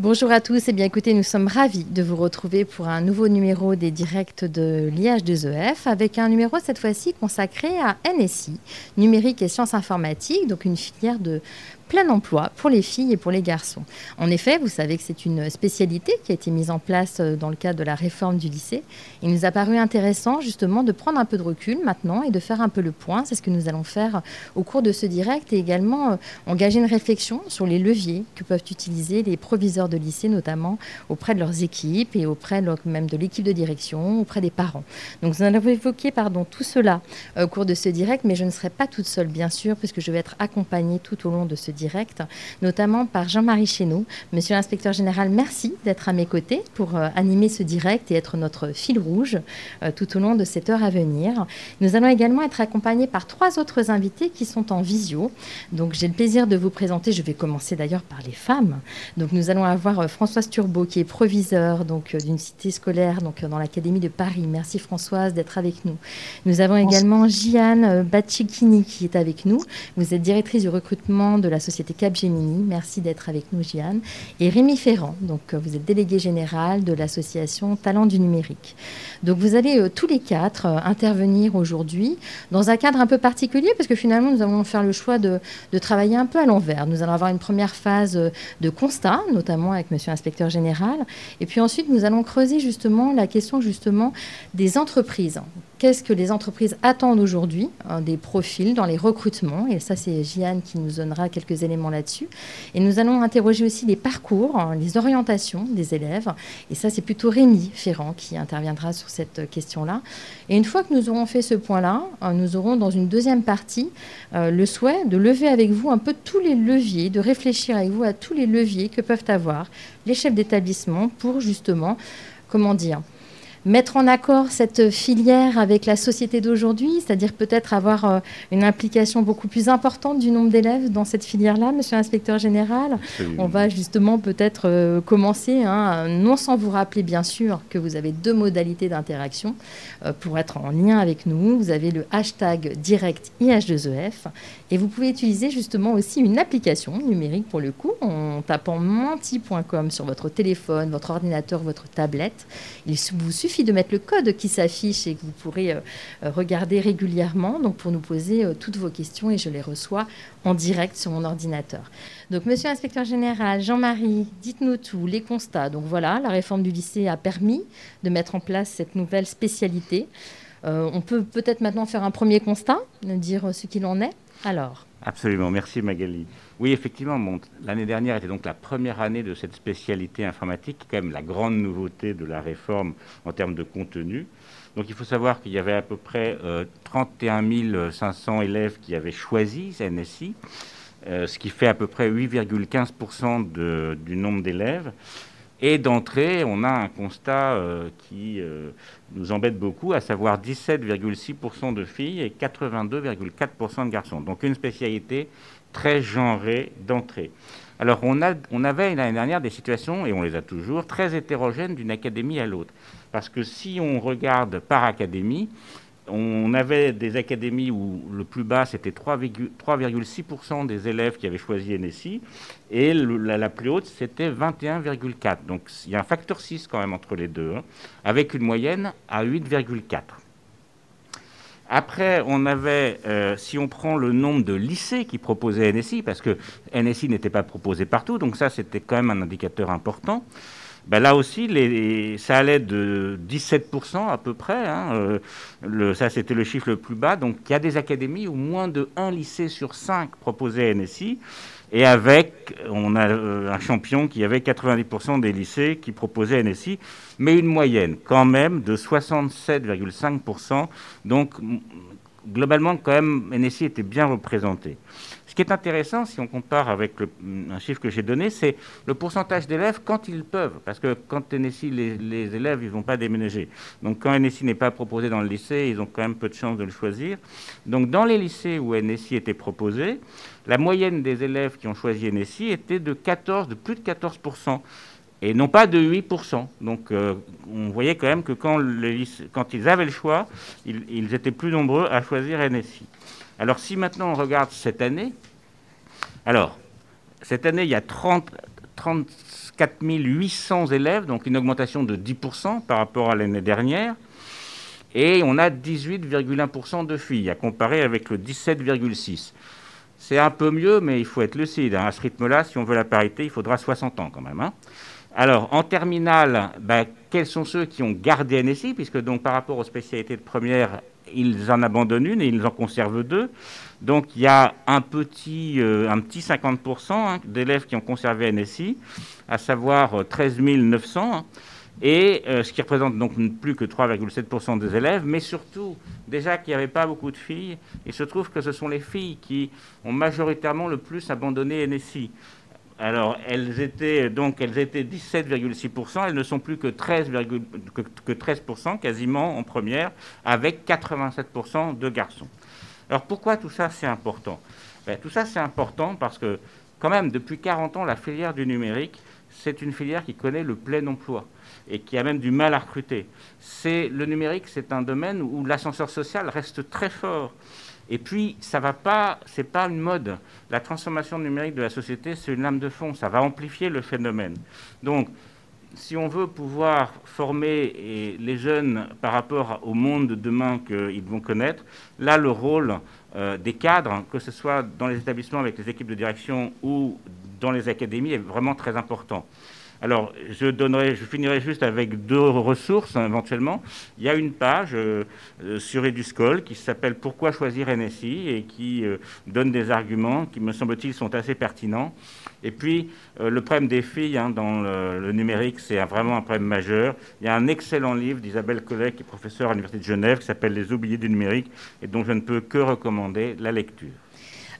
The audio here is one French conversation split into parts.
Bonjour à tous, et bien écoutez, nous sommes ravis de vous retrouver pour un nouveau numéro des directs de l'IH2EF avec un numéro cette fois-ci consacré à NSI, numérique et sciences informatiques, donc une filière de plein emploi pour les filles et pour les garçons. En effet, vous savez que c'est une spécialité qui a été mise en place euh, dans le cadre de la réforme du lycée. Il nous a paru intéressant justement de prendre un peu de recul maintenant et de faire un peu le point. C'est ce que nous allons faire au cours de ce direct et également euh, engager une réflexion sur les leviers que peuvent utiliser les proviseurs de lycée, notamment auprès de leurs équipes et auprès même de l'équipe de direction, auprès des parents. Donc nous allons évoquer pardon, tout cela euh, au cours de ce direct, mais je ne serai pas toute seule bien sûr, puisque je vais être accompagnée tout au long de ce direct, notamment par Jean-Marie Chéneau. Monsieur l'inspecteur général, merci d'être à mes côtés pour euh, animer ce direct et être notre fil rouge euh, tout au long de cette heure à venir. Nous allons également être accompagnés par trois autres invités qui sont en visio. Donc j'ai le plaisir de vous présenter, je vais commencer d'ailleurs par les femmes. Donc nous allons avoir euh, Françoise Turbo qui est proviseur donc d'une cité scolaire donc dans l'académie de Paris. Merci Françoise d'être avec nous. Nous avons également Gianne Bacicchini qui est avec nous. Vous êtes directrice du recrutement de la société Capgemini. Merci d'être avec nous, Jeanne. Et Rémi Ferrand, donc euh, vous êtes délégué général de l'association Talent du numérique. Donc vous allez euh, tous les quatre euh, intervenir aujourd'hui dans un cadre un peu particulier parce que finalement nous allons faire le choix de, de travailler un peu à l'envers. Nous allons avoir une première phase de constat, notamment avec Monsieur l'inspecteur général, et puis ensuite nous allons creuser justement la question justement des entreprises qu'est-ce que les entreprises attendent aujourd'hui hein, des profils dans les recrutements. Et ça, c'est Jeanne qui nous donnera quelques éléments là-dessus. Et nous allons interroger aussi les parcours, hein, les orientations des élèves. Et ça, c'est plutôt Rémi Ferrand qui interviendra sur cette question-là. Et une fois que nous aurons fait ce point-là, hein, nous aurons dans une deuxième partie euh, le souhait de lever avec vous un peu tous les leviers, de réfléchir avec vous à tous les leviers que peuvent avoir les chefs d'établissement pour justement, comment dire, mettre en accord cette filière avec la société d'aujourd'hui, c'est-à-dire peut-être avoir euh, une implication beaucoup plus importante du nombre d'élèves dans cette filière-là, monsieur l'inspecteur général? On va justement peut-être euh, commencer, hein, non sans vous rappeler bien sûr que vous avez deux modalités d'interaction euh, pour être en lien avec nous. Vous avez le hashtag direct IH2EF et vous pouvez utiliser justement aussi une application numérique pour le coup en tapant menti.com sur votre téléphone, votre ordinateur, votre tablette. Il vous suffit de mettre le code qui s'affiche et que vous pourrez euh, euh, regarder régulièrement donc pour nous poser euh, toutes vos questions et je les reçois en direct sur mon ordinateur. Donc, monsieur l'inspecteur général, Jean-Marie, dites-nous tout, les constats. Donc voilà, la réforme du lycée a permis de mettre en place cette nouvelle spécialité. on peut peut-être maintenant faire un premier constat, dire ce qu'il en est. Alors. Absolument, merci Magali. Oui, effectivement, l'année dernière était donc la première année de cette spécialité informatique, quand même la grande nouveauté de la réforme en termes de contenu. Donc il faut savoir qu'il y avait à peu près 31 euh, 500 élèves qui avaient choisi NSI, euh, ce qui fait à peu près 8,15% du nombre d'élèves. Et d'entrée, on a un constat euh, qui nous embête beaucoup, à savoir 17,6% de filles et 82,4% de garçons. Donc une spécialité très genrée d'entrée. Alors on avait l'année dernière des situations, et on les a toujours, très hétérogènes d'une académie à l'autre. Parce que si on regarde par académie, on avait des académies où le plus bas, c'était 3,6% des élèves qui avaient choisi NSI, et la, plus haute, c'était 21,4%. Donc il y a un facteur 6 quand même entre les deux, hein, avec une moyenne à 8,4%. Après, on avait, euh, si on prend le nombre de lycées qui proposaient NSI, parce que NSI n'était pas proposé partout, donc ça c'était quand même un indicateur important. Ben là aussi, ça allait de 17% à peu près. Hein, euh, ça, c'était le chiffre le plus bas. Donc, il y a des académies où moins de 1 lycée sur 5 proposait NSI. Et avec, on a euh, un champion qui avait 90% des lycées qui proposaient NSI, mais une moyenne quand même de 67,5%. Donc, globalement, quand même, NSI était bien représenté. Qui est intéressant, si on compare avec un chiffre que j'ai donné, c'est le pourcentage d'élèves quand ils peuvent. Parce que quand NSI, les, élèves, ils ne vont pas déménager. Donc quand NSI n'est pas proposé dans le lycée, ils ont quand même peu de chances de le choisir. Donc dans les lycées où NSI était proposé, la moyenne des élèves qui ont choisi NSI était de 14, de plus de 14% et non pas de 8%. Donc euh, on voyait quand même que quand, quand ils avaient le choix, ils, ils, étaient plus nombreux à choisir NSI. Alors si maintenant on regarde cette année, alors cette année il y a 30, 34 800 élèves, donc une augmentation de 10% par rapport à l'année dernière, et on a 18,1% de filles à comparer avec le 17,6%. C'est un peu mieux, mais il faut être lucide. Hein. À ce rythme-là, si on veut la parité, il faudra 60 ans quand même. Hein. Alors, en terminale, ben, quels sont ceux qui ont gardé NSI Puisque donc par rapport aux spécialités de première, ils en abandonnent une et ils en conservent deux. Donc il y a un petit, euh, un petit 50% hein, d'élèves qui ont conservé NSI, à savoir 13 euh, 900, hein, et euh, ce qui représente donc plus que 3,7% des élèves, mais surtout déjà qu'il n'y avait pas beaucoup de filles. Il se trouve que ce sont les filles qui ont majoritairement le plus abandonné NSI. Alors, elles étaient donc elles étaient 17,6%, elles ne sont plus que 13, que, 13% quasiment en première, avec 87% de garçons. Alors pourquoi tout ça c'est important? Ben, Tout ça c'est important parce que quand même depuis 40 ans la filière du numérique c'est une filière qui connaît le plein emploi et qui a même du mal à recruter. C'est le numérique, c'est un domaine où l'ascenseur social reste très fort. Et puis, ça va pas, c'est pas une mode. La transformation numérique de la société, c'est une lame de fond. Ça va amplifier le phénomène. Donc, si on veut pouvoir former les jeunes par rapport au monde de demain qu'ils vont connaître, là, le rôle euh, des cadres, que ce soit dans les établissements avec les équipes de direction ou dans les académies, est vraiment très important. Alors, je, donnerai, finirai juste avec deux ressources hein, éventuellement. Il y a une page euh, euh, sur Eduscol qui s'appelle Pourquoi choisir NSI et qui euh, donne des arguments qui, me semble-t-il, sont assez pertinents. Et puis, le problème des filles hein, dans le, numérique, c'est vraiment un problème majeur. Il y a un excellent livre d'Isabelle Collet, qui est professeure à l'Université de Genève, qui s'appelle Les oubliés du numérique, et dont je ne peux que recommander la lecture.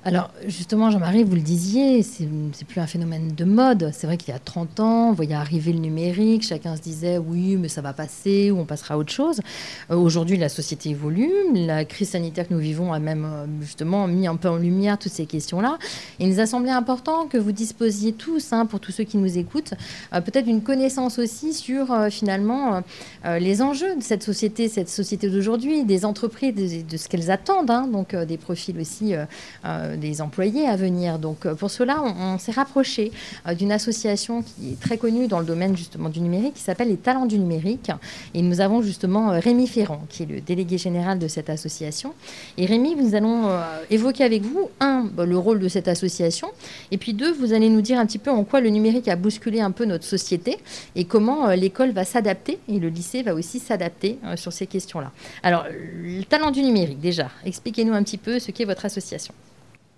Alors justement, Jean-Marie, vous le disiez, c'est plus un phénomène de mode. C'est vrai qu'il y a 30 ans, on voyait arriver le numérique, chacun se disait oui, mais ça va passer ou on passera à autre chose. Euh, aujourd'hui, la société évolue, la crise sanitaire que nous vivons a même euh, justement mis un peu en lumière toutes ces questions-là. Il nous a semblé important que vous disposiez tous, hein, pour tous ceux qui nous écoutent, euh, peut-être une connaissance aussi sur finalement les enjeux de cette société, cette société d'aujourd'hui, des entreprises, de, ce qu'elles attendent, hein, donc des profils aussi des employés à venir. Donc euh, pour cela, on, s'est rapproché euh, d'une association qui est très connue dans le domaine justement du numérique, qui s'appelle les Talents du numérique. Et nous avons justement euh, Rémi Ferrand, qui est le délégué général de cette association. Et Rémi, nous allons évoquer avec vous, un, bah, le rôle de cette association, et puis deux, vous allez nous dire un petit peu en quoi le numérique a bousculé un peu notre société et comment l'école va s'adapter et le lycée va aussi s'adapter sur ces questions-là. Alors, le talent du numérique, déjà, expliquez-nous un petit peu ce qu'est votre association.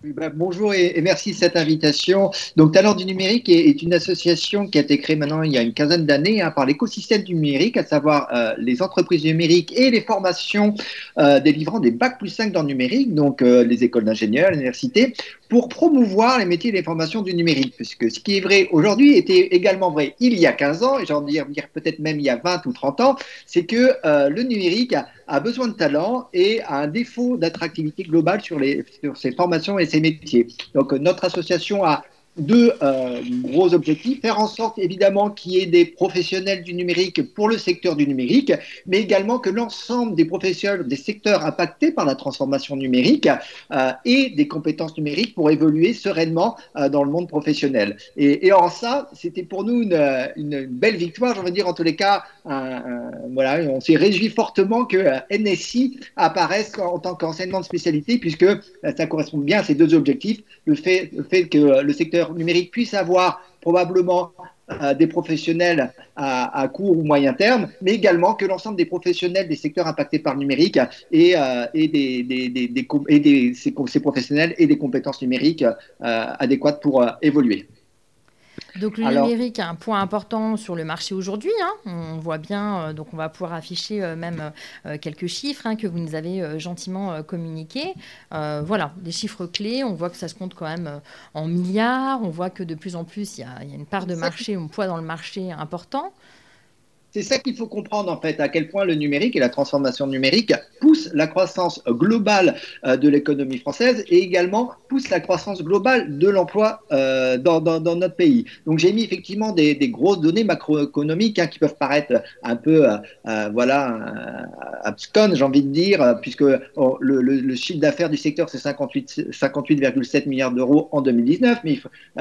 Ben, bonjour et, merci de cette invitation. Donc, Talent du numérique est, une association qui a été créée maintenant il y a une quinzaine d'années hein, par l'écosystème du numérique, à savoir euh, les entreprises numériques et les formations euh, délivrant des bacs plus 5 dans le numérique, donc euh, les écoles d'ingénieurs, l'université, pour promouvoir les métiers et les formations du numérique. Puisque ce qui est vrai aujourd'hui était également vrai il y a 15 ans, et j'en dire, dire peut-être même il y a 20 ou 30 ans, c'est que le numérique a, besoin de talent et a un défaut d'attractivité globale sur, les, sur ses formations et ses métiers. Donc, notre association a deux gros objectifs. Faire en sorte, évidemment, qu'il y ait des professionnels du numérique pour le secteur du numérique, mais également que l'ensemble des professionnels des secteurs impactés par la transformation numérique aient des compétences numériques pour évoluer sereinement dans le monde professionnel. Et, en ça, c'était pour nous une, belle victoire, j'en veux dire, en tous les cas, voilà, on s'est réjoui fortement que NSI apparaisse en tant qu'enseignement de spécialité, puisque ça correspond bien à ces deux objectifs, le fait que le secteur numérique puisse avoir probablement euh, des professionnels à, court ou moyen terme, mais également que l'ensemble des professionnels des secteurs impactés par le numérique et, euh, des, professionnels et des compétences numériques euh, adéquates pour évoluer. Donc le numérique a un point important sur le marché aujourd'hui. Hein. On voit bien, euh, donc on va pouvoir afficher euh, même euh, quelques chiffres hein, que vous nous avez gentiment communiqués. voilà, des chiffres clés. On voit que ça se compte quand même en milliards. On voit que de plus en plus, il y y a une part de marché, un poids dans le marché important. C'est ça qu'il faut comprendre en fait, à quel point le numérique et la transformation numérique poussent la croissance globale euh, de l'économie française et également poussent la croissance globale de l'emploi euh, dans, notre pays. Donc j'ai mis effectivement des, grosses données macroéconomiques hein, qui peuvent paraître un peu, euh, voilà, abscon, j'ai envie de dire, puisque oh, le, chiffre d'affaires du secteur c'est 58,7 58, milliards d'euros en 2019, mais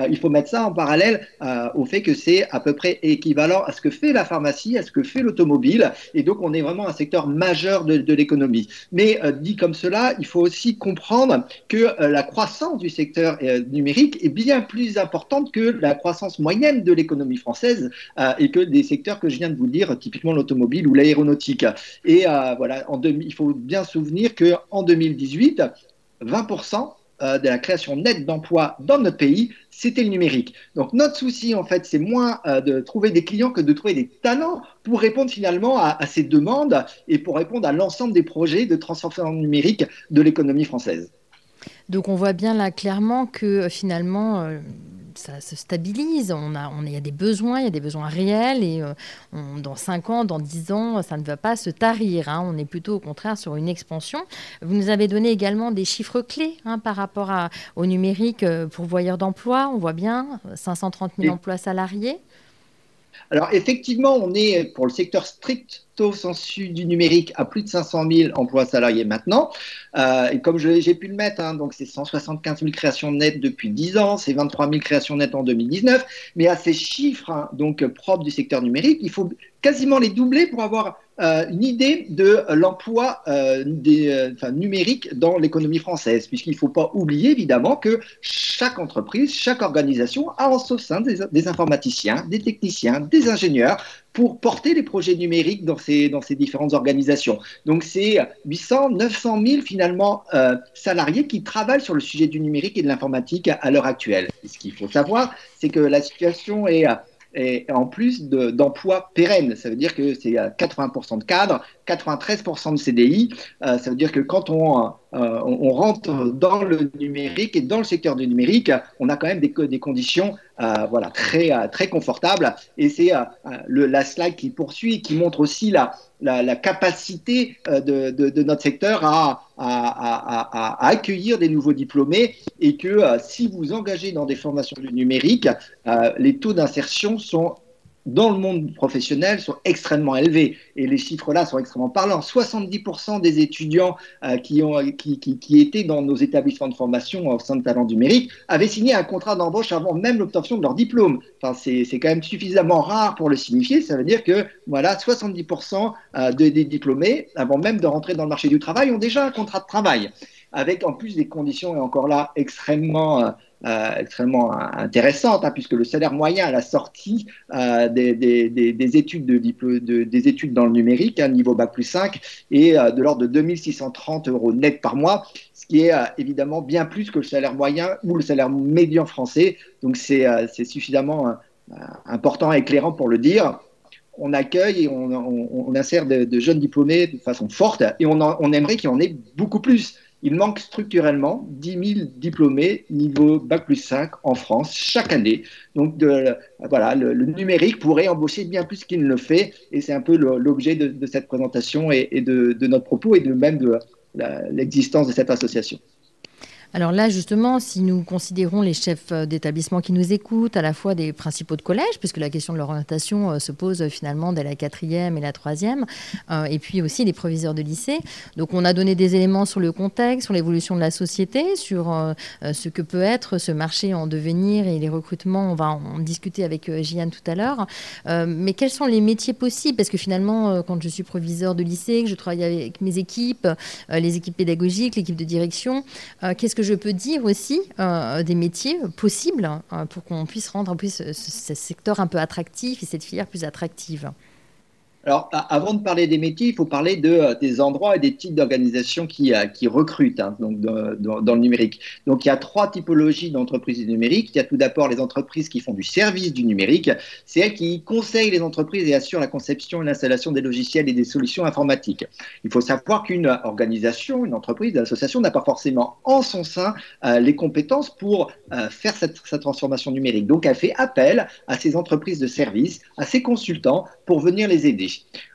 il faut, mettre ça en parallèle au fait que c'est à peu près équivalent à ce que fait la pharmacie à ce que fait l'automobile. Et donc, on est vraiment un secteur majeur de, l'économie. Mais euh, dit comme cela, il faut aussi comprendre que euh, la croissance du secteur euh, numérique est bien plus importante que la croissance moyenne de l'économie française et que des secteurs que je viens de vous dire, typiquement l'automobile ou l'aéronautique. Et voilà, il faut bien souvenir qu'en 2018, 20% de la création nette d'emplois dans notre pays c'était le numérique. Donc notre souci, en fait, c'est moins euh, de trouver des clients que de trouver des talents pour répondre finalement à, ces demandes et pour répondre à l'ensemble des projets de transformation numérique de l'économie française. Donc on voit bien là clairement que euh, finalement... Euh, ça se stabilise, on a, on, il y a des besoins, il y a des besoins réels, et euh, dans 5 ans, dans 10 ans, ça ne va pas se tarir. Hein. on est plutôt au contraire sur une expansion. Vous nous avez donné également des chiffres clés hein, par rapport à, au numérique euh, pour voyeurs d'emploi. On voit bien 530 000 emplois salariés. Alors effectivement, on est pour le secteur strict sensu du numérique à plus de 500 000 emplois salariés maintenant. Euh, comme j'ai pu le mettre, hein, donc c'est 175 000 créations nettes depuis 10 ans, c'est 23 000 créations nettes en 2019. Mais à ces chiffres hein, donc propres du secteur numérique, il faut quasiment les doubler pour avoir euh, une idée de l'emploi euh, des, numérique dans l'économie française, puisqu'il ne faut pas oublier évidemment que chaque entreprise, chaque organisation a en son sein des informaticiens, des techniciens, des ingénieurs, pour porter les projets numériques dans ces, différentes organisations. Donc c'est 800, 900 000 finalement euh, salariés qui travaillent sur le sujet du numérique et de l'informatique à, l'heure actuelle. ce qu'il faut savoir, c'est que la situation est et en plus d'emplois pérennes. Ça veut dire que c'est 80% de cadres, 93% de CDI. Euh, ça veut dire que quand on, euh, on, rentre dans le numérique et dans le secteur du numérique, on a quand même des, conditions euh, voilà, très, très confortables. Et c'est la slide qui poursuit, qui montre aussi la, capacité de, notre secteur à, à, à, accueillir des nouveaux diplômés et que si vous engagez dans des formations du numérique, les taux d'insertion sont dans le monde professionnel sont extrêmement élevés. Et les chiffres-là sont extrêmement parlants. 70% des étudiants euh, qui, ont, qui, qui, étaient dans nos établissements de formation au sein de Talent Numérique avaient signé un contrat d'embauche avant même l'obtention de leur diplôme. Enfin, c'est quand même suffisamment rare pour le signifier. Ça veut dire que voilà, 70% euh, des diplômés, avant même de rentrer dans le marché du travail, ont déjà un contrat de travail avec en plus des conditions, et encore là, extrêmement, euh, euh, extrêmement intéressantes, hein, puisque le salaire moyen à la sortie euh, des, des, des, études de, de, des études dans le numérique, hein, niveau Bac plus 5, est de l'ordre de 2630 euros net par mois, ce qui est évidemment bien plus que le salaire moyen ou le salaire médian français. Donc c'est suffisamment important et éclairant pour le dire on accueille et on, insère de, de, jeunes diplômés de façon forte et on, on aimerait qu'il y en ait beaucoup plus il manque structurellement 10 000 diplômés niveau Bac plus 5 en France chaque année. Donc de, voilà, le, numérique pourrait embaucher bien plus qu'il ne le fait. Et c'est un peu l'objet de, cette présentation et, de, notre propos et de même de l'existence de cette association. Alors là, justement, si nous considérons les chefs euh, d'établissement qui nous écoutent, à la fois des principaux de collège, puisque la question de l'orientation euh, se pose euh, finalement dès la quatrième et la troisième, et puis aussi les proviseurs de lycée. Donc on a donné des éléments sur le contexte, sur l'évolution de la société, sur ce que peut être ce marché en devenir et les recrutements. On va en discuter avec Gianne tout à l'heure. mais quels sont les métiers possibles? Parce que finalement, quand je suis proviseur de lycée, que je travaille avec mes équipes, les équipes pédagogiques, l'équipe de direction, qu'est-ce que je peux dire aussi euh, des métiers possibles euh, pour qu'on puisse rendre en plus ce, secteur un peu attractif et cette filière plus attractive alors, avant de parler des métiers, il faut parler euh, des endroits et des types d'organisations qui, euh, recrutent hein, donc dans, le numérique. Donc, il y a trois typologies d'entreprises numériques. Il y a tout d'abord les entreprises qui font du service du numérique. C'est elles qui conseillent les entreprises et assurent la conception et l'installation des logiciels et des solutions informatiques. Il faut savoir qu'une organisation, une entreprise, une association n'a pas forcément en son sein euh, les compétences pour faire cette transformation numérique. Donc, elle fait appel à ces entreprises de service, à ces consultants pour venir les aider.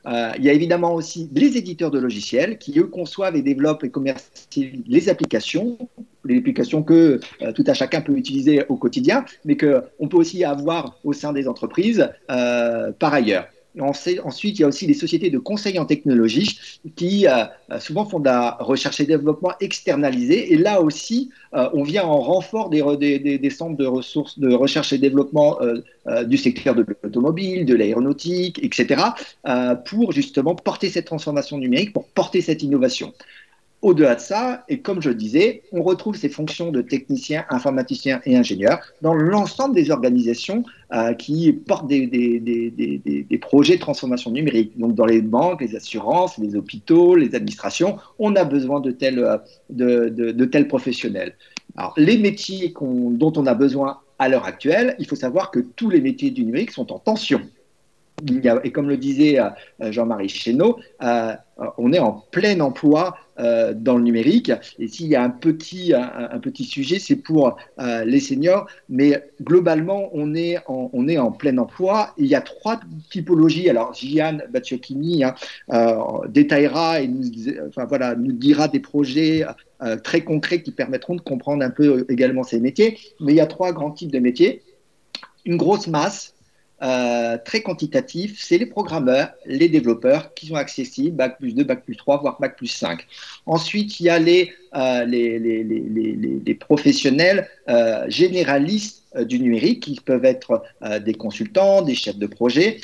Euh, il y a évidemment aussi les éditeurs de logiciels qui, eux, conçoivent et développent et commercialisent les applications, les applications que euh, tout à chacun peut utiliser au quotidien, mais qu'on peut aussi avoir au sein des entreprises euh, par ailleurs. Ensuite, il y a aussi les sociétés de conseil en technologie qui euh, souvent font de la recherche et développement externalisé. Et là aussi, euh, on vient en renfort des, des, centres de ressources de recherche et développement euh, du secteur de l'automobile, de l'aéronautique, etc., pour justement porter cette transformation numérique, pour porter cette innovation. Au-delà de ça, et comme je le disais, on retrouve ces fonctions de techniciens, informaticiens et ingénieurs dans l'ensemble des organisations euh, qui portent des, projets de transformation numérique. Donc dans les banques, les assurances, les hôpitaux, les administrations, on a besoin de tels, euh, professionnels. Alors les métiers dont on a besoin à l'heure actuelle, il faut savoir que tous les métiers du numérique sont en tension et comme le disait euh, Jean-Marie Chénaud, euh, on est en plein emploi euh, dans le numérique. Et s'il y a un petit, un, petit sujet, c'est pour les seniors. Mais globalement, on est, en, on est en plein emploi. il y a trois typologies. Alors, Gian Bacciocchini hein, détaillera et nous, enfin, voilà, nous dira des projets très concrets qui permettront de comprendre un peu également ces métiers. Mais il y a trois grands types de métiers. Une grosse masse, euh, très quantitatif, c'est les programmeurs, les développeurs qui sont accessibles, Bac plus 2, Bac plus 3, voire Bac plus 5. Ensuite, il y a les, euh, professionnels euh, généralistes du numérique qui peuvent être des consultants, des chefs de projet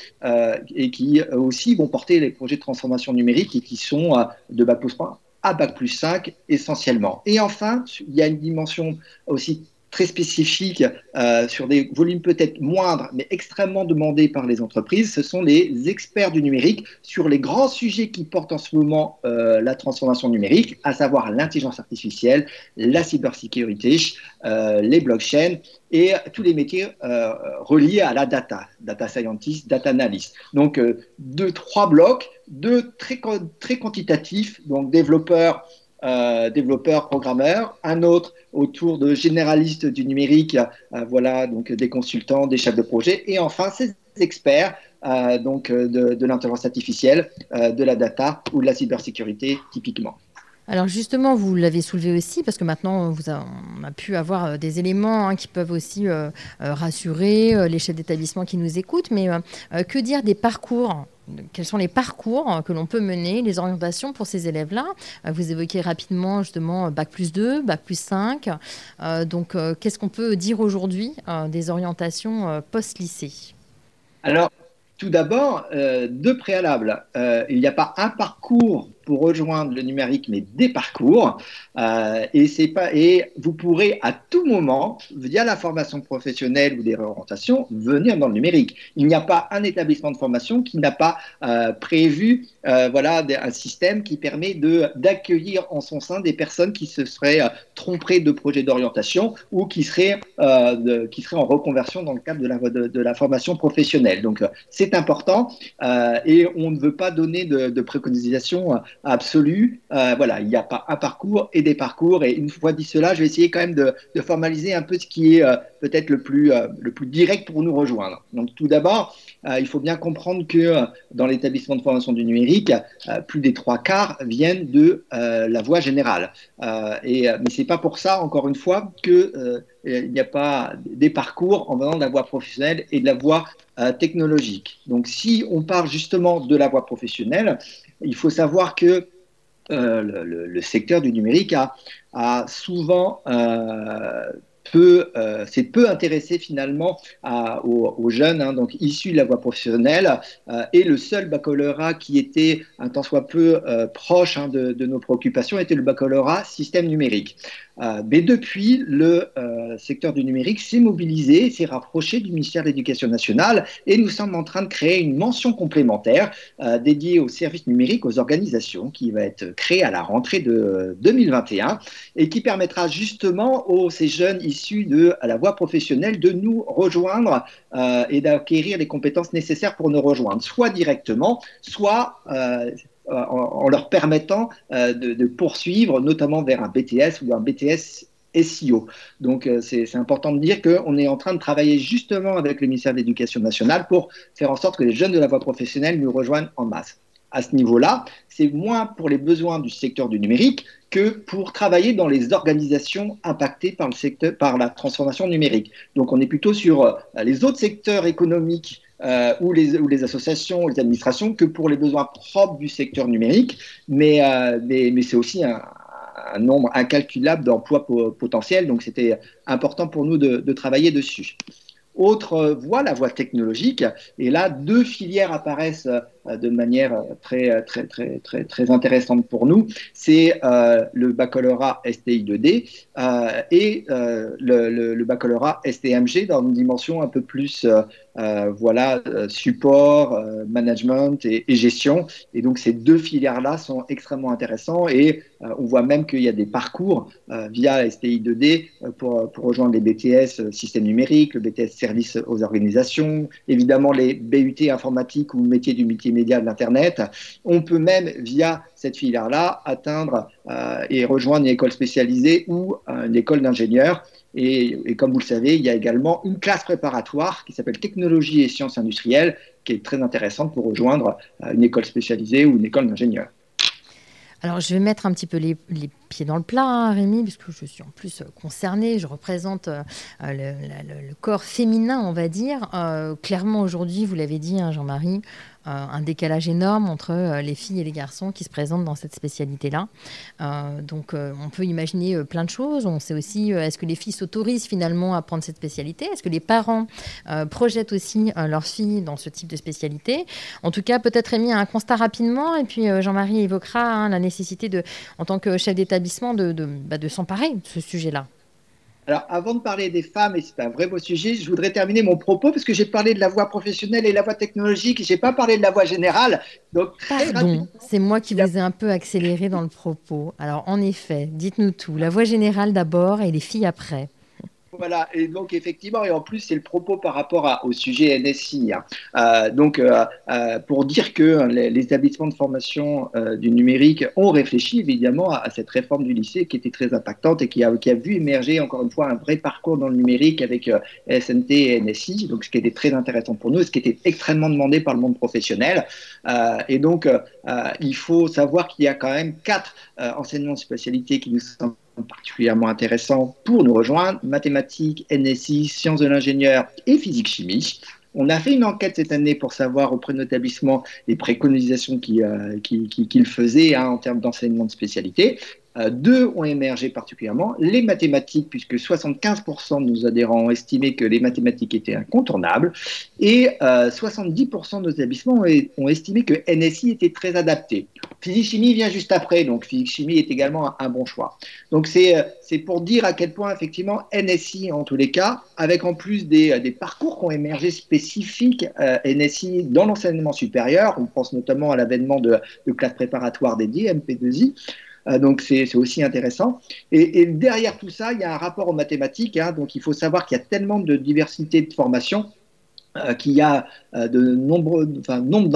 et qui aussi vont porter les projets de transformation numérique et qui sont de Bac plus 3 à Bac plus 5 essentiellement. Et enfin, il y a une dimension aussi très spécifiques euh, sur des volumes peut-être moindres, mais extrêmement demandés par les entreprises, ce sont les experts du numérique sur les grands sujets qui portent en ce moment euh, la transformation numérique, à savoir l'intelligence artificielle, la cybersécurité, euh, les blockchains et tous les métiers reliés à la data, data scientist, data analyst. Donc deux, trois blocs, deux très, très quantitatifs, donc développeurs euh, développeurs, programmeurs, un autre autour de généralistes du numérique, euh, voilà, donc des consultants, des chefs de projet, et enfin ces experts euh, donc de, de l'intelligence artificielle, de la data ou de la cybersécurité typiquement. Alors justement, vous l'avez soulevé aussi, parce que maintenant, on a pu avoir des éléments hein, qui peuvent aussi rassurer les chefs d'établissement qui nous écoutent, mais que dire des parcours quels sont les parcours que l'on peut mener, les orientations pour ces élèves-là Vous évoquez rapidement justement Bac plus 2, Bac plus 5. Euh, donc, euh, qu'est-ce qu'on peut dire aujourd'hui euh, des orientations post-lycée? Alors, tout d'abord, deux préalables. il n'y a pas un parcours rejoindre le numérique, mais des parcours. Euh, et, c'est pas, et vous pourrez à tout moment, via la formation professionnelle ou des réorientations, venir dans le numérique. Il n'y a pas un établissement de formation qui n'a pas euh, prévu euh, voilà, un système qui permet de, d'accueillir en son sein des personnes qui se seraient trompées de projets d'orientation ou qui seraient, de, qui seraient en reconversion dans le cadre de la, de, la formation professionnelle. Donc c'est important et on ne veut pas donner de, de préconisation absolue. voilà, il n'y a pas un parcours et des parcours. Et une fois dit cela, je vais essayer quand même de, formaliser un peu ce qui est peut-être le plus le plus direct pour nous rejoindre. Donc tout d'abord, il faut bien comprendre que dans l'établissement de formation du numérique, plus des trois quarts viennent de la voie générale. et mais c'est pas pour ça, encore une fois, que il n'y a pas des parcours en venant de la voie professionnelle et de la voie euh, technologique. Donc si on parle justement de la voie professionnelle, il faut savoir que euh, le, secteur du numérique a, a souvent euh, peu, c'est peu intéressé finalement aux, jeunes, hein, donc issus de la voie professionnelle, et le seul baccalauréat qui était un tant soit peu proche hein, de, de, nos préoccupations était le baccalauréat système numérique. Euh, mais depuis, le euh, secteur du numérique s'est mobilisé, s'est rapproché du ministère de l'Éducation nationale et nous sommes en train de créer une mention complémentaire euh, dédiée aux services numériques, aux organisations, qui va être créée à la rentrée de 2021 et qui permettra justement aux ces jeunes issus de la voie professionnelle de nous rejoindre et d'acquérir les compétences nécessaires pour nous rejoindre, soit directement, soit en, leur permettant euh, de, poursuivre, notamment vers un BTS ou un BTS SEO. Donc euh, c'est important de dire qu'on est en train de travailler justement avec le ministère de l'Éducation nationale pour faire en sorte que les jeunes de la voie professionnelle nous rejoignent en masse. À ce niveau-là, c'est moins pour les besoins du secteur du numérique que pour travailler dans les organisations impactées par, le secteur, par la transformation numérique. Donc on est plutôt sur euh, les autres secteurs économiques euh, ou, les, ou, les, associations, les administrations, que pour les besoins propres du secteur numérique, mais, euh, c'est aussi un, nombre incalculable d'emplois potentiels, donc c'était important pour nous de, travailler dessus. Autre voie, la voie technologique. Et là, deux filières apparaissent de manière très, très, très, très, très intéressante pour nous. C'est euh, le baccalauréat STI 2D euh, et le, le, baccalauréat STMG dans une dimension un peu plus voilà, support, management et, gestion. Et donc, ces deux filières-là sont extrêmement intéressants et on voit même qu'il y a des parcours via STI 2D pour, pour rejoindre les BTS système numérique, le BTS service aux organisations, évidemment les BUT informatique ou métier du métier médias de l'Internet. On peut même, via cette filière-là, atteindre euh, et rejoindre une école spécialisée ou euh, une école d'ingénieurs. Et, comme vous le savez, il y a également une classe préparatoire qui s'appelle Technologie et Sciences industrielles, qui est très intéressante pour rejoindre euh, une école spécialisée ou une école d'ingénieurs. Alors, je vais mettre un petit peu les, pieds dans le plat, hein, Rémi, puisque je suis en plus concernée. Je représente le, corps féminin, on va dire. clairement, aujourd'hui, vous l'avez dit, hein, Jean-Marie, un décalage énorme entre euh, les filles et les garçons qui se présentent dans cette spécialité-là. Euh, donc on peut imaginer plein de choses. On sait aussi, est-ce que les filles s'autorisent finalement à prendre cette spécialité? Est-ce que les parents projettent aussi leurs filles dans ce type de spécialité? En tout cas, peut-être émis un constat rapidement, et puis Jean-Marie évoquera hein, la nécessité, de, en tant que chef d'établissement, de, de, bah, de s'emparer de ce sujet-là. Alors, avant de parler des femmes, et c'est un vrai beau sujet, je voudrais terminer mon propos parce que j'ai parlé de la voie professionnelle et la voie technologique, je n'ai pas parlé de la voie générale. Donc, Pardon, c'est moi qui vous ai un peu accéléré dans le propos. Alors, en effet, dites-nous tout. La voie générale d'abord et les filles après. Voilà, et donc effectivement, et en plus, c'est le propos par rapport au sujet NSI. Hein. Euh, donc, euh, euh, pour dire que les, établissements de formation du numérique ont réfléchi évidemment à, cette réforme du lycée qui était très impactante et qui a, vu émerger encore une fois un vrai parcours dans le numérique avec SNT et NSI, donc ce qui était très intéressant pour nous ce qui était extrêmement demandé par le monde professionnel. et donc, il faut savoir qu'il y a quand même quatre enseignements de spécialité qui nous sont particulièrement intéressant pour nous rejoindre, mathématiques, NSI, sciences de l'ingénieur et physique-chimie. On a fait une enquête cette année pour savoir auprès de notre établissement les préconisations euh, faisait hein, en termes d'enseignement de spécialité. Euh, deux ont émergé particulièrement, les mathématiques, puisque 75% de nos adhérents ont estimé que les mathématiques étaient incontournables, et 70% euh, de nos établissements ont, estimé que NSI était très adapté. Physique-chimie vient juste après, donc physique-chimie est également un, bon choix. Donc euh, c'est pour dire à quel point, effectivement, NSI, en tous les cas, avec en plus des, des parcours qui ont émergé spécifiques NSI dans l'enseignement supérieur, on pense notamment à l'avènement de, classes préparatoires dédiées, MP2I, euh, donc c'est aussi intéressant. Et, derrière tout ça, il y a un rapport aux mathématiques. Hein. donc il faut savoir qu'il y a tellement de diversité de formation qu'il y a de nombreux, enfin, nombre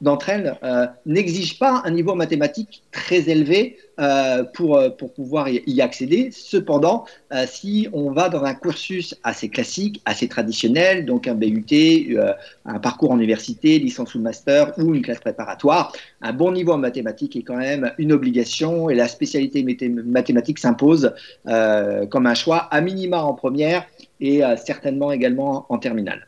d'entre elles euh, n'exigent pas un niveau mathématique très élevé euh, pour, euh, pour pouvoir y, accéder. Cependant, si on va dans un cursus assez classique, assez traditionnel, donc un BUT, un parcours en université, licence ou master ou une classe préparatoire, un bon niveau en mathématiques est quand même une obligation et la spécialité mathématique s'impose comme un choix à minima en première et certainement également en terminale.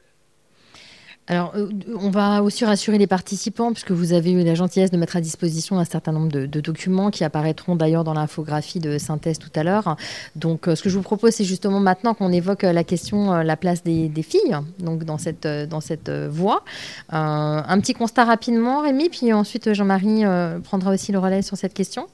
Alors, euh, on va aussi rassurer les participants, puisque vous avez eu la gentillesse de mettre à disposition un certain nombre de, documents qui apparaîtront d'ailleurs dans l'infographie de synthèse tout à l'heure. Donc, euh, ce que je vous propose, c'est justement maintenant qu'on évoque euh, la question, la place des, filles, donc dans cette, dans cette voie. un petit constat rapidement, Rémi, puis ensuite Jean-Marie prendra aussi le relais sur cette question.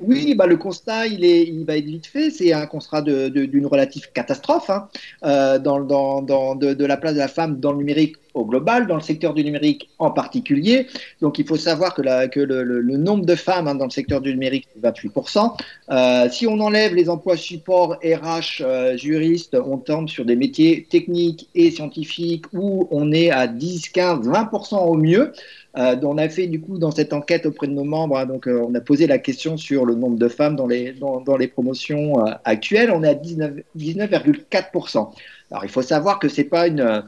Oui, bah, le constat, il, est, il va être vite fait. C'est un constat d'une relative catastrophe hein, euh, dans, dans, de, la place de la femme dans le numérique global, dans le secteur du numérique en particulier. Donc, il faut savoir que, la, que le, nombre de femmes hein, dans le secteur du numérique, c'est 28%. Euh, si on enlève les emplois support, RH, euh, juristes, on tombe sur des métiers techniques et scientifiques où on est à 10, 15, 20% au mieux. Euh, on a fait du coup dans cette enquête auprès de nos membres, hein, donc euh, on a posé la question sur le nombre de femmes dans les, dans, les promotions actuelles. On est à 19,4%. Alors il faut savoir que c'est pas une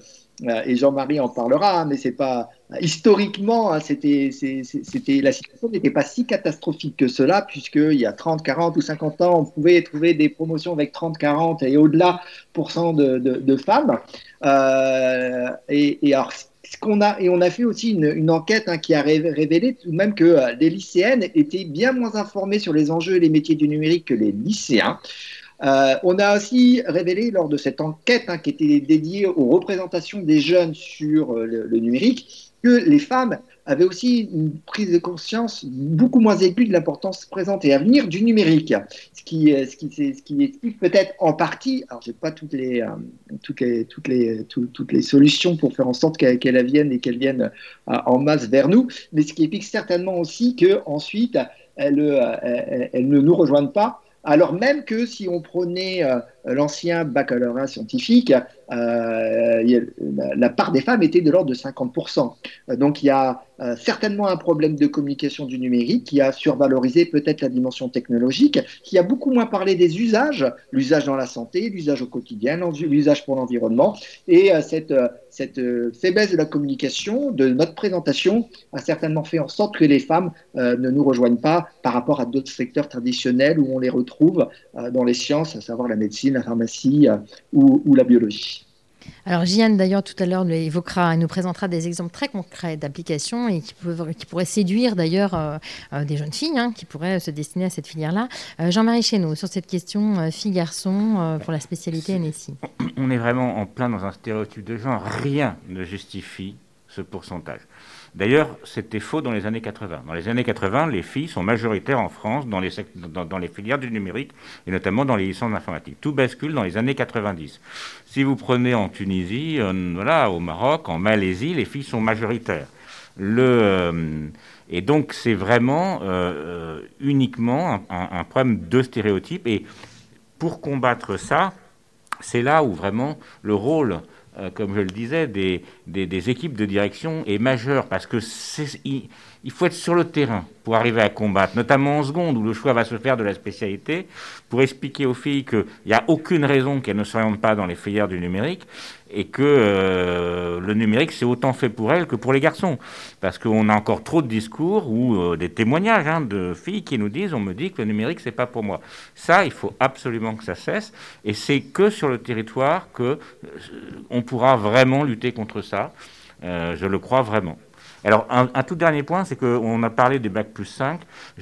et Jean-Marie en parlera, hein, mais c'est pas historiquement, hein, c'était, c'était la situation n'était pas si catastrophique que cela, puisqu'il y a 30, 40 ou 50 ans, on pouvait trouver des promotions avec 30, 40 et au-delà de, de, de, femmes. et, et alors, qu'on a, et on a fait aussi une, enquête hein, qui a révélé tout de même que euh, les lycéennes étaient bien moins informées sur les enjeux et les métiers du numérique que les lycéens. Euh, on a aussi révélé lors de cette enquête hein, qui était dédiée aux représentations des jeunes sur euh, le, numérique que les femmes avaient aussi une prise de conscience beaucoup moins aiguë de l'importance présente et à venir du numérique, ce qui, euh, ce qui, ce qui explique peut-être en partie, alors j'ai pas toutes les, toutes les, toutes les, toutes les solutions pour faire en sorte qu'elles viennent et qu'elles viennent en masse vers nous, mais ce qui explique certainement aussi que ensuite elles, elles ne nous rejoignent pas alors même que si on prenait l'ancien baccalauréat scientifique, euh, la part des femmes était de l'ordre de 50%. Donc il y a euh, certainement un problème de communication du numérique qui a survalorisé peut-être la dimension technologique, qui a beaucoup moins parlé des usages, l'usage dans la santé, l'usage au quotidien, l'usage pour l'environnement. Et euh, cette, cette faiblesse de la communication, de notre présentation, a certainement fait en sorte que les femmes ne nous rejoignent pas par rapport à d'autres secteurs traditionnels où on les retrouve dans les sciences, à savoir la médecine, la pharmacie ou la biologie. Alors, Jeanne, d'ailleurs, tout à l'heure, évoquera et nous présentera des exemples très concrets d'applications et qui, qui, pourraient séduire d'ailleurs euh, euh, des jeunes filles hein, qui pourraient se destiner à cette filière-là. Euh, Jean-Marie Chéneau, sur cette question filles-garçons pour la spécialité NSI. On est vraiment en plein dans un stéréotype de genre. Rien ne justifie ce pourcentage. D'ailleurs, c'était faux dans les années 80. Dans les années 80, les filles sont majoritaires en France dans les, filières du numérique et notamment dans les licences d'informatique. Tout bascule dans les années 90. Si vous prenez en Tunisie, euh, voilà, au Maroc, en Malaisie, les filles sont majoritaires. Euh, et donc, c'est vraiment euh, uniquement un, un, problème de stéréotypes. Et pour combattre ça, c'est là où vraiment le rôle comme je le disais, des, équipes de direction est majeur parce que il, il, faut être sur le terrain pour arriver à combattre, notamment en seconde où le choix va se faire de la spécialité, pour expliquer aux filles qu'il n'y a aucune raison qu'elles ne s'orientent pas dans les filières du numérique et que euh, le numérique, c'est autant fait pour elles que pour les garçons. Parce qu'on a encore trop de discours ou euh, des témoignages hein, de filles qui nous disent, on me dit que le numérique, c'est pas pour moi. Ça, il faut absolument que ça cesse. Et c'est que sur le territoire que euh, on pourra vraiment lutter contre ça. je le crois vraiment. Alors, un, tout dernier point, c'est qu'on a parlé des bacs plus 5.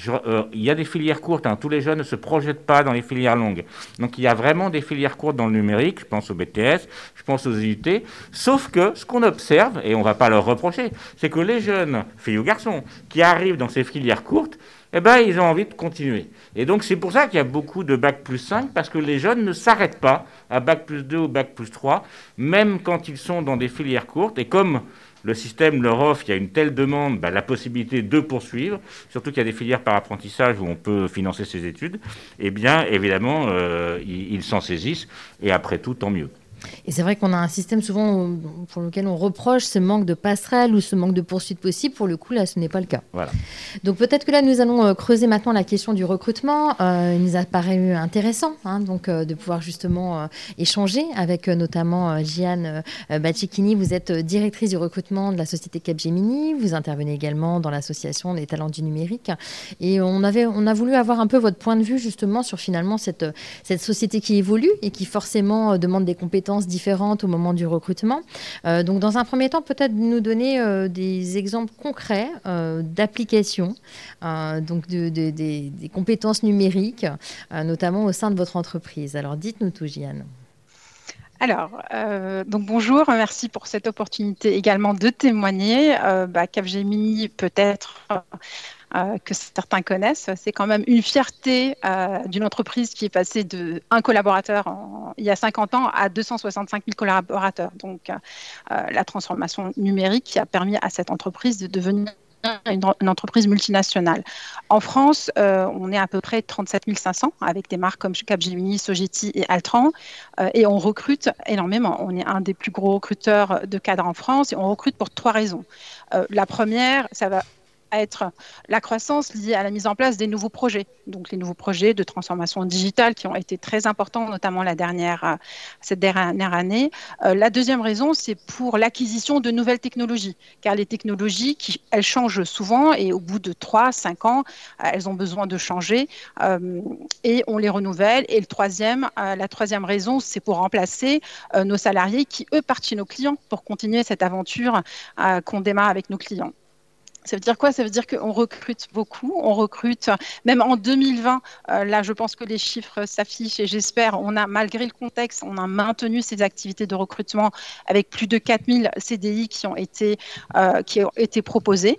Euh, il y a des filières courtes. Hein. tous les jeunes ne se projettent pas dans les filières longues. Donc, il y a vraiment des filières courtes dans le numérique. Je pense au BTS, je pense aux IUT. Sauf que ce qu'on observe, et on ne va pas leur reprocher, c'est que les jeunes, filles ou garçons, qui arrivent dans ces filières courtes, eh ben, ils ont envie de continuer. Et donc, c'est pour ça qu'il y a beaucoup de bac plus 5, parce que les jeunes ne s'arrêtent pas à bac plus 2 ou bac plus 3, même quand ils sont dans des filières courtes. Et comme le système leur offre, il y a une telle demande, bah, la possibilité de poursuivre, surtout qu'il y a des filières par apprentissage où on peut financer ses études, eh bien, évidemment, euh, ils s'en saisissent, et après tout, tant mieux. Et c'est vrai qu'on a un système souvent pour lequel on reproche ce manque de passerelle ou ce manque de poursuite possible. Pour le coup, là, ce n'est pas le cas. Voilà. Donc peut-être que là, nous allons euh, creuser maintenant la question du recrutement. Euh, il nous a paru intéressant hein, donc, euh, de pouvoir justement échanger avec notamment Gianne Bacicchini. Vous êtes directrice du recrutement de la société Capgemini. Vous intervenez également dans l'association des talents du numérique. Et on, avait, on a voulu avoir un peu votre point de vue justement sur finalement cette, cette société qui évolue et qui forcément demande des compétences différentes au moment du recrutement. Euh, donc, dans un premier temps, peut-être nous donner euh, des exemples concrets euh, d'applications, donc de, des compétences numériques, notamment au sein de votre entreprise. Alors, dites-nous tout, Gianne. Alors, donc bonjour, merci pour cette opportunité également de témoigner. Bah, Capgemini peut-être euh, que certains connaissent. C'est quand même une fierté euh, d'une entreprise qui est passée de un collaborateur il y a 50 ans à 265 000 collaborateurs. Donc, euh, la transformation numérique qui a permis à cette entreprise de devenir une, entreprise multinationale. En France, on est à peu près 37 500 avec des marques comme Capgemini, Sogeti et Altran. et on recrute énormément. On est un des plus gros recruteurs de cadres en France et on recrute pour trois raisons. la première, ça va être la croissance liée à la mise en place des nouveaux projets. Donc les nouveaux projets de transformation digitale qui ont été très importants, notamment la dernière, euh, cette dernière année. Euh, la deuxième raison, c'est pour l'acquisition de nouvelles technologies, car les technologies, qui, elles changent souvent et au bout de 3, 5 ans, euh, elles ont besoin de changer et on les renouvelle. Et le troisième, la troisième raison, c'est pour remplacer nos salariés qui, eux, partent chez nos clients pour continuer cette aventure qu'on démarre avec nos clients. Ça veut dire quoi? Ça veut dire qu'on recrute beaucoup. On recrute, même en 2020, euh, là, je pense que les chiffres s'affichent et j'espère, on a, malgré le contexte, on a maintenu ces activités de recrutement avec plus de 4000 CDI qui ont été, euh, qui ont été proposés.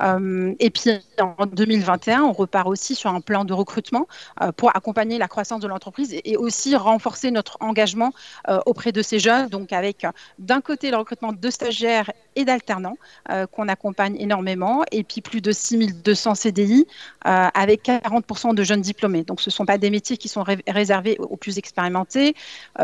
Euh, et puis en 2021, on repart aussi sur un plan de recrutement euh, pour accompagner la croissance de l'entreprise et, aussi renforcer notre engagement euh, auprès de ces jeunes, donc avec d'un côté le recrutement de stagiaires et d'alternants qu'on accompagne énormément, et puis plus de 6200 CDI avec 40% de jeunes diplômés. Donc ce ne sont pas des métiers qui sont réservés aux plus expérimentés,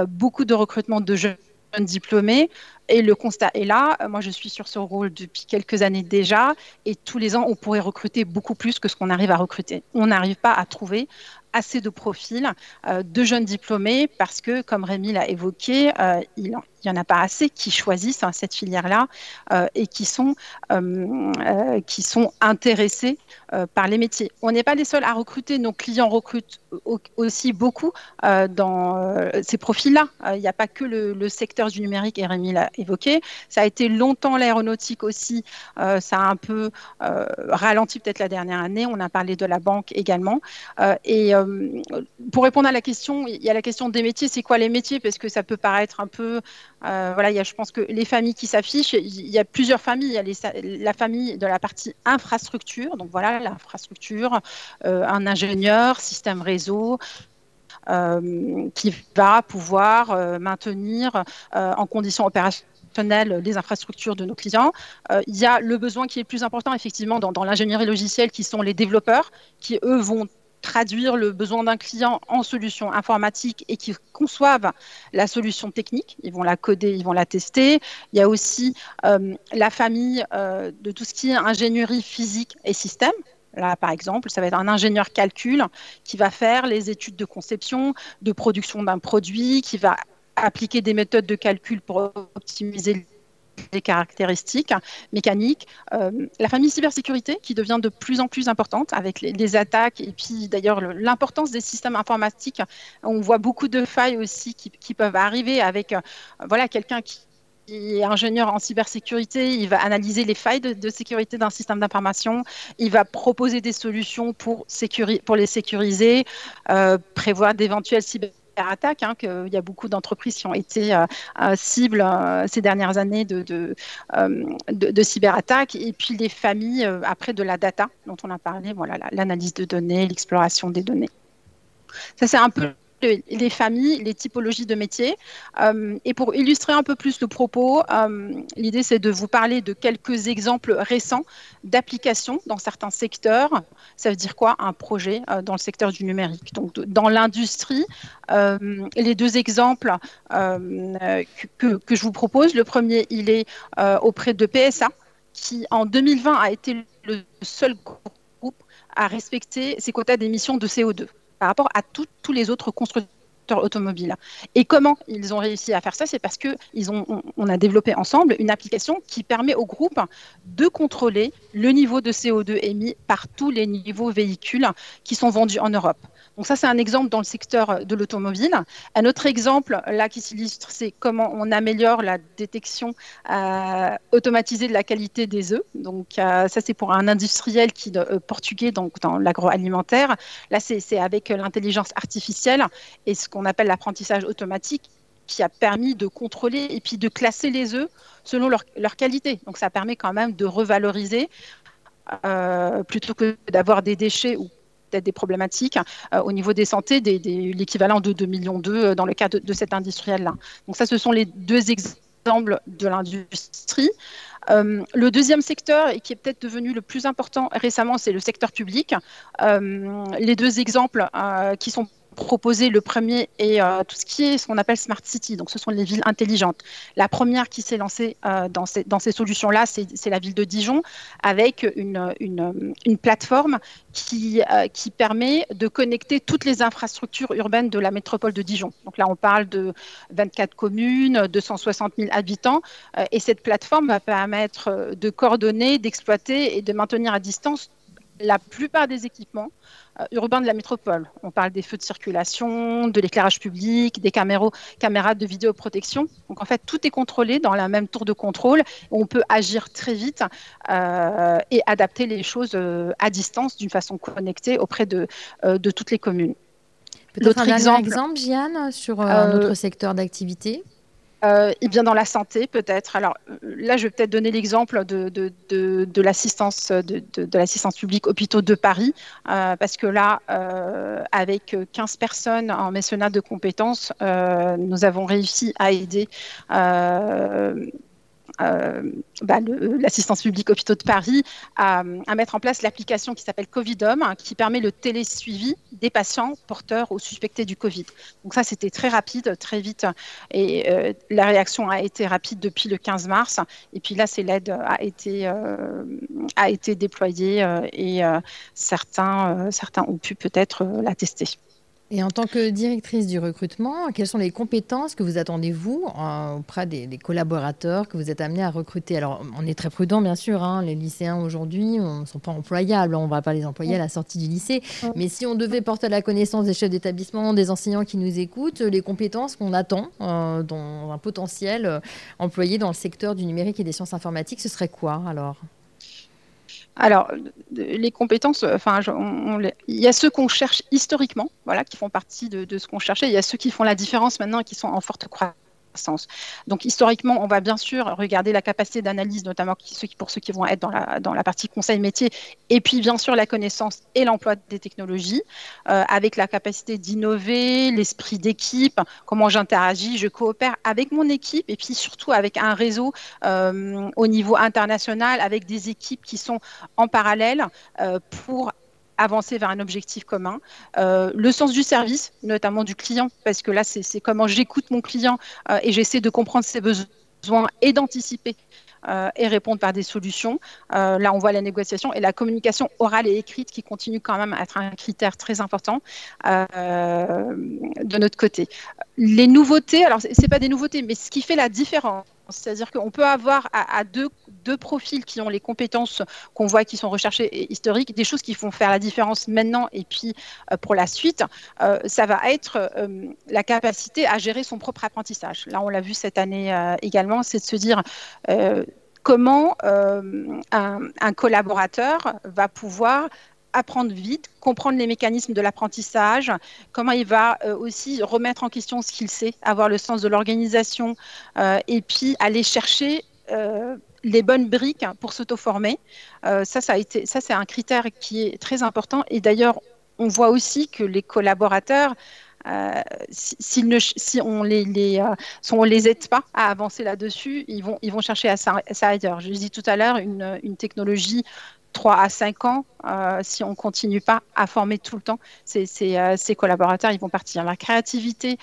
beaucoup de recrutement de jeunes diplômés. Et le constat est là. Moi, je suis sur ce rôle depuis quelques années déjà. Et tous les ans, on pourrait recruter beaucoup plus que ce qu'on arrive à recruter. On n'arrive pas à trouver assez de profils euh, de jeunes diplômés parce que, comme Rémi l'a évoqué, euh, il n'y en a pas assez qui choisissent hein, cette filière-là euh, et qui sont, qui sont intéressés par les métiers. On n'est pas les seuls à recruter, nos clients recrutent aussi beaucoup dans ces profils-là. Il n'y a pas que le, secteur du numérique, et Rémi l'a évoqué. Ça a été longtemps l'aéronautique aussi. ça a un peu ralenti peut-être la dernière année. On a parlé de la banque également. et euh, pour répondre à la question, il y a la question des métiers. C'est quoi les métiers? Parce que ça peut paraître un peu. Euh, voilà, je pense que les familles qui s'affichent, il y a plusieurs familles. Il y a la famille de la partie infrastructure. Donc voilà, l'infrastructure, euh, un ingénieur, système réseau, qui va pouvoir maintenir en conditions opérationnelles les infrastructures de nos clients. il y a le besoin qui est le plus important, effectivement, dans l'ingénierie logicielle, qui sont les développeurs, qui, eux, vont traduire le besoin d'un client en solution informatique et qui conçoivent la solution technique. Ils vont la coder, ils vont la tester. Il y a aussi euh, la famille euh, de tout ce qui est ingénierie physique et système. Là, par exemple, ça va être un ingénieur calcul qui va faire les études de conception, de production d'un produit, qui va appliquer des méthodes de calcul pour optimiser des caractéristiques mécaniques. Euh, la famille cybersécurité qui devient de plus en plus importante avec les, attaques et puis d'ailleurs l'importance des systèmes informatiques. On voit beaucoup de failles aussi qui, peuvent arriver avec euh, voilà quelqu'un qui est ingénieur en cybersécurité, il va analyser les failles de, sécurité d'un système d'information, il va proposer des solutions pour, pour les sécuriser, euh, prévoir d'éventuelles cyber attaque, hein, qu'il y a beaucoup d'entreprises qui ont été euh, euh, cibles euh, ces dernières années de, cyberattaques, et puis les familles après de la data dont on a parlé, voilà, l'analyse de données, l'exploration des données. Ça, c'est un peu les familles, les typologies de métiers. Euh, et pour illustrer un peu plus le propos, euh, l'idée c'est de vous parler de quelques exemples récents d'applications dans certains secteurs. Ça veut dire quoi Un projet euh, dans le secteur du numérique? Donc dans l'industrie, les deux exemples que, je vous propose, le premier, il est auprès de PSA, qui en 2020 a été le seul groupe à respecter ses quotas d'émissions de CO2 par rapport à tous les autres constructeurs automobiles. Et comment ils ont réussi à faire ça C'est parce que ont, on a développé ensemble une application qui permet au groupe de contrôler le niveau de CO2 émis par tous les niveaux véhicules qui sont vendus en Europe. Donc ça, c'est un exemple dans le secteur de l'automobile. Un autre exemple, là, qui s'illustre, c'est comment on améliore la détection euh, automatisée de la qualité des œufs. Donc euh, ça, c'est pour un industriel qui, euh, portugais donc, dans l'agroalimentaire. Là, c'est avec l'intelligence artificielle et ce qu'on appelle l'apprentissage automatique qui a permis de contrôler et puis de classer les œufs selon leur, qualité. Donc ça permet quand même de revaloriser plutôt que d'avoir des déchets ou des problématiques euh, au niveau des santé, des, l'équivalent de 2 millions d'eux euh, dans le cas de, cet industriel-là. Donc ça, ce sont les deux exemples de l'industrie. Euh, le deuxième secteur, et qui est peut-être devenu le plus important récemment, c'est le secteur public. les deux exemples qui sont proposer le premier est euh, tout ce qui est ce qu'on appelle Smart City, donc ce sont les villes intelligentes. La première qui s'est lancée euh, dans ces, dans ces solutions-là, c'est la ville de Dijon, avec une, une, une plateforme qui, euh, qui permet de connecter toutes les infrastructures urbaines de la métropole de Dijon. Donc là, on parle de 24 communes, 260 000 habitants, et cette plateforme va permettre de coordonner, d'exploiter et de maintenir à distance la plupart des équipements euh, urbains de la métropole. On parle des feux de circulation, de l'éclairage public, des caméras de vidéoprotection. Donc en fait, tout est contrôlé dans la même tour de contrôle. On peut agir très vite euh, et adapter les choses euh, à distance d'une façon connectée auprès de, de toutes les communes. Peut-être un exemple, exemple, Jeanne, sur un autre secteur d'activité? Euh, et bien dans la santé peut-être. Alors là, je vais peut-être donner l'exemple de, de, de, l'assistance de, l'assistance publique hôpitaux de Paris, euh, parce que là, euh, avec 15 personnes en mécénat de compétences, nous avons réussi à aider euh, bah, l'assistance publique hôpitaux de Paris à, mettre en place l'application qui s'appelle Covidom, hein, qui permet le télésuivi des patients porteurs ou suspectés du Covid. Donc ça, c'était très rapide, très vite, et euh, la réaction a été rapide depuis le 15 mars. Et puis là, c'est l'aide a été euh, a été déployée et certains certains ont pu peut-être la tester. Et en tant que directrice du recrutement, quelles sont les compétences que vous attendez, vous, auprès des, collaborateurs que vous êtes amenés à recruter? Alors, on est très prudent, bien sûr. Hein, les lycéens aujourd'hui ne sont pas employables. On ne va pas les employer à la sortie du lycée. Mais si on devait porter à la connaissance des chefs d'établissement, des enseignants qui nous écoutent, les compétences qu'on attend euh, dans un potentiel euh, employé dans le secteur du numérique et des sciences informatiques, ce serait quoi alors? Alors, les compétences, enfin, il y a ceux qu'on cherche historiquement, voilà, qui font partie de, de ce qu'on cherchait. Il y a ceux qui font la différence maintenant et qui sont en forte croissance donc historiquement, on va bien sûr regarder la capacité d'analyse, notamment pour ceux qui vont être dans la, dans la partie conseil métier, et puis bien sûr la connaissance et l'emploi des technologies, euh, avec la capacité d'innover, l'esprit d'équipe, comment j'interagis, je coopère avec mon équipe, et puis surtout avec un réseau euh, au niveau international, avec des équipes qui sont en parallèle euh, pour avancer vers un objectif commun. Euh, le sens du service, notamment du client, parce que là, c'est comment j'écoute mon client euh, et j'essaie de comprendre ses besoins et d'anticiper euh, et répondre par des solutions. là, on voit la négociation et la communication orale et écrite qui continue quand même à être un critère très important de notre côté. Les nouveautés, alors ce n'est pas des nouveautés, mais ce qui fait la différence, c'est-à-dire qu'on peut avoir à, deux, deux, profils qui ont les compétences qu'on voit qui sont recherchées et historiques, des choses qui font faire la différence maintenant et puis euh, pour la suite, euh, ça va être euh, la capacité à gérer son propre apprentissage. Là, on l'a vu cette année également, c'est de se dire comment un, collaborateur va pouvoir apprendre vite, comprendre les mécanismes de l'apprentissage, comment il va euh, aussi remettre en question ce qu'il sait, avoir le sens de l'organisation euh, et puis aller chercher euh, les bonnes briques pour s'auto-former. ça, ça, a été, ça c'est un critère qui est très important. Et d'ailleurs, on voit aussi que les collaborateurs si, ne, si, on les, les les aide pas à avancer là-dessus, ils vont, ils vont chercher à ça, ailleurs. Je dis tout à l'heure, une, une technologie 3 à 5 ans, si on ne continue pas à former tout le temps ces, ces, collaborateurs, ils vont partir. La créativité,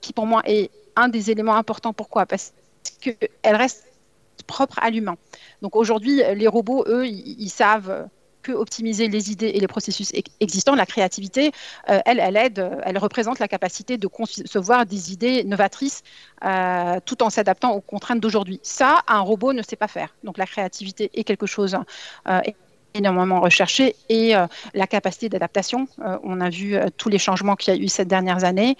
qui pour moi est un des éléments importants. Pourquoi? Parce qu'elle reste propre à l'humain. Donc aujourd'hui, les robots, eux, ils, savent optimiser les idées et les processus existants. La créativité, euh, elle, elle aide, elle représente la capacité de concevoir des idées novatrices euh, tout en s'adaptant aux contraintes d'aujourd'hui. Ça, un robot ne sait pas faire. Donc la créativité est quelque chose euh, énormément recherché et euh, la capacité d'adaptation. Euh, on a vu euh, tous les changements qu'il y a eu ces dernières années.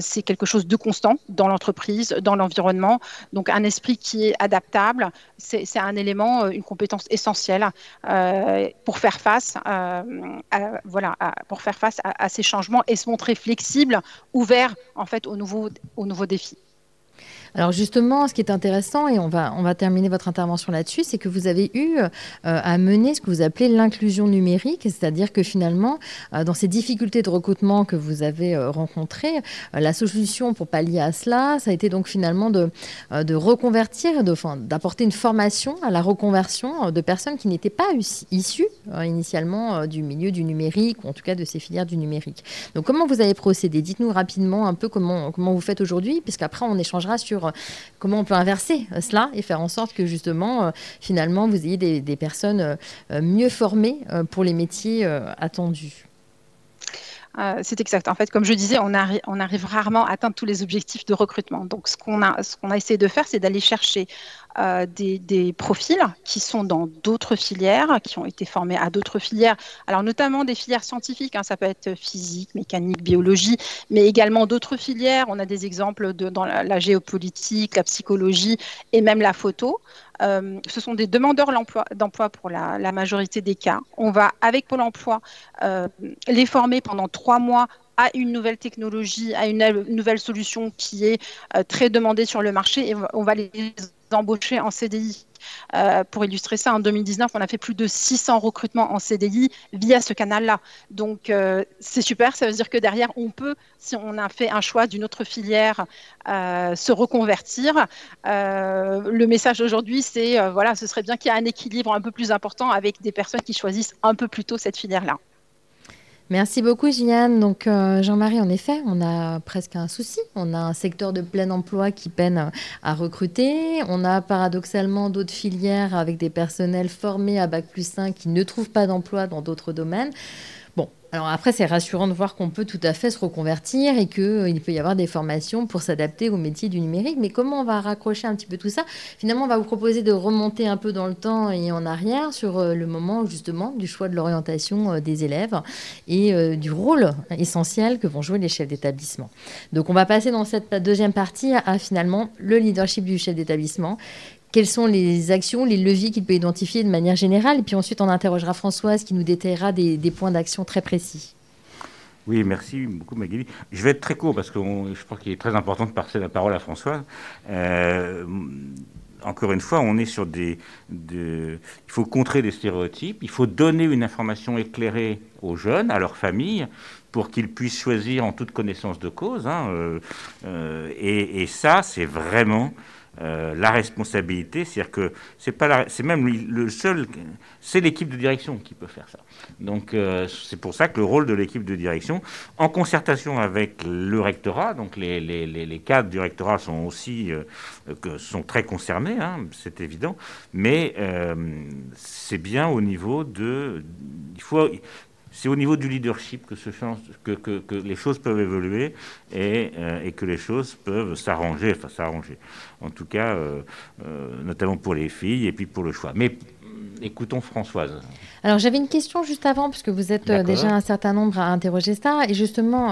c'est quelque chose de constant dans l'entreprise, dans l'environnement. Donc un esprit qui est adaptable, c'est un élément, une compétence essentielle pour faire face, à, voilà, pour faire face à, ces changements et se montrer flexible, ouvert en fait aux nouveaux, aux nouveaux défis. Alors justement, ce qui est intéressant, et on va, on va terminer votre intervention là-dessus, c'est que vous avez eu euh, à mener ce que vous appelez l'inclusion numérique, c'est-à-dire que finalement, euh, dans ces difficultés de recrutement que vous avez euh, rencontrées, la solution pour pallier à cela, ça a été donc finalement de, de reconvertir, d'apporter une formation à la reconversion de personnes qui n'étaient pas issues initialement du milieu du numérique, ou en tout cas de ces filières du numérique. Donc comment vous avez procédé? Dites-nous rapidement un peu comment, comment vous faites aujourd'hui, puisqu'après on échangera sur comment on peut inverser euh, cela et faire en sorte que justement, euh, finalement, vous ayez des, personnes euh, mieux formées pour les métiers attendus. c'est exact. En fait, comme je disais, on, arrive rarement à atteindre tous les objectifs de recrutement. Donc, ce qu'on a essayé de faire, c'est d'aller chercher euh, des, profils qui sont dans d'autres filières, qui ont été formés à d'autres filières, alors notamment des filières scientifiques, hein, ça peut être physique, mécanique, biologie, mais également d'autres filières. On a des exemples de, dans la, géopolitique, la psychologie et même la photo. Euh, ce sont des demandeurs d'emploi pour la, majorité des cas. On va, avec Pôle emploi, euh, les former pendant trois mois à une nouvelle technologie, à une nouvelle solution qui est très demandée sur le marché et on va les embauchés en CDI. Euh, pour illustrer ça, en 2019, on a fait plus de 600 recrutements en CDI via ce canal-là. Donc, euh, c'est super. Ça veut dire que derrière, on peut, si on a fait un choix d'une autre filière, euh, se reconvertir. le message d'aujourd'hui, c'est voilà, ce serait bien qu'il y ait un équilibre un peu plus important avec des personnes qui choisissent un peu plus tôt cette filière-là. Merci beaucoup, Gilliane. Donc, euh, Jean-Marie, en effet, on a presque un souci. On a un secteur de plein emploi qui peine à recruter. On a paradoxalement d'autres filières avec des personnels formés à Bac plus 5 qui ne trouvent pas d'emploi dans d'autres domaines. Après, c'est rassurant de voir qu'on peut tout à fait se reconvertir et qu'il euh, peut y avoir des formations pour s'adapter au métier du numérique. Mais comment on va raccrocher un petit peu tout ça? Finalement, on va vous proposer de remonter un peu dans le temps et en arrière sur euh, le moment justement du choix de l'orientation euh, des élèves et du rôle essentiel que vont jouer les chefs d'établissement. Donc on va passer dans cette deuxième partie à finalement le leadership du chef d'établissement quelles sont les actions, les leviers qu'il peut identifier de manière générale. Et puis ensuite, on interrogera Françoise qui nous détaillera des, points d'action très précis. Oui, merci beaucoup Magali. Je vais être très court parce que je crois qu'il est très important de passer la parole à Françoise. Euh, encore une fois, on est sur des, Il faut contrer des stéréotypes, il faut donner une information éclairée aux jeunes, à leurs familles, pour qu'ils puissent choisir en toute connaissance de cause. Hein, euh, euh, et, et, ça, c'est vraiment euh, la responsabilité, c'est-à-dire que c'est pas c'est même le seul, c'est l'équipe de direction qui peut faire ça. Donc euh, c'est pour ça que le rôle de l'équipe de direction, en concertation avec le rectorat, donc les, les, les cadres du rectorat sont aussi euh, sont très concernés, hein, c'est évident, mais c'est bien au niveau de, il faut c'est au niveau du leadership que, que, les choses peuvent évoluer euh, et, que les choses peuvent s'arranger, enfin s'arranger. En tout cas, euh, euh, notamment pour les filles et puis pour le choix. Mais écoutons Françoise. Alors j'avais une question juste avant, puisque vous êtes déjà un certain nombre à interroger ça. Et justement,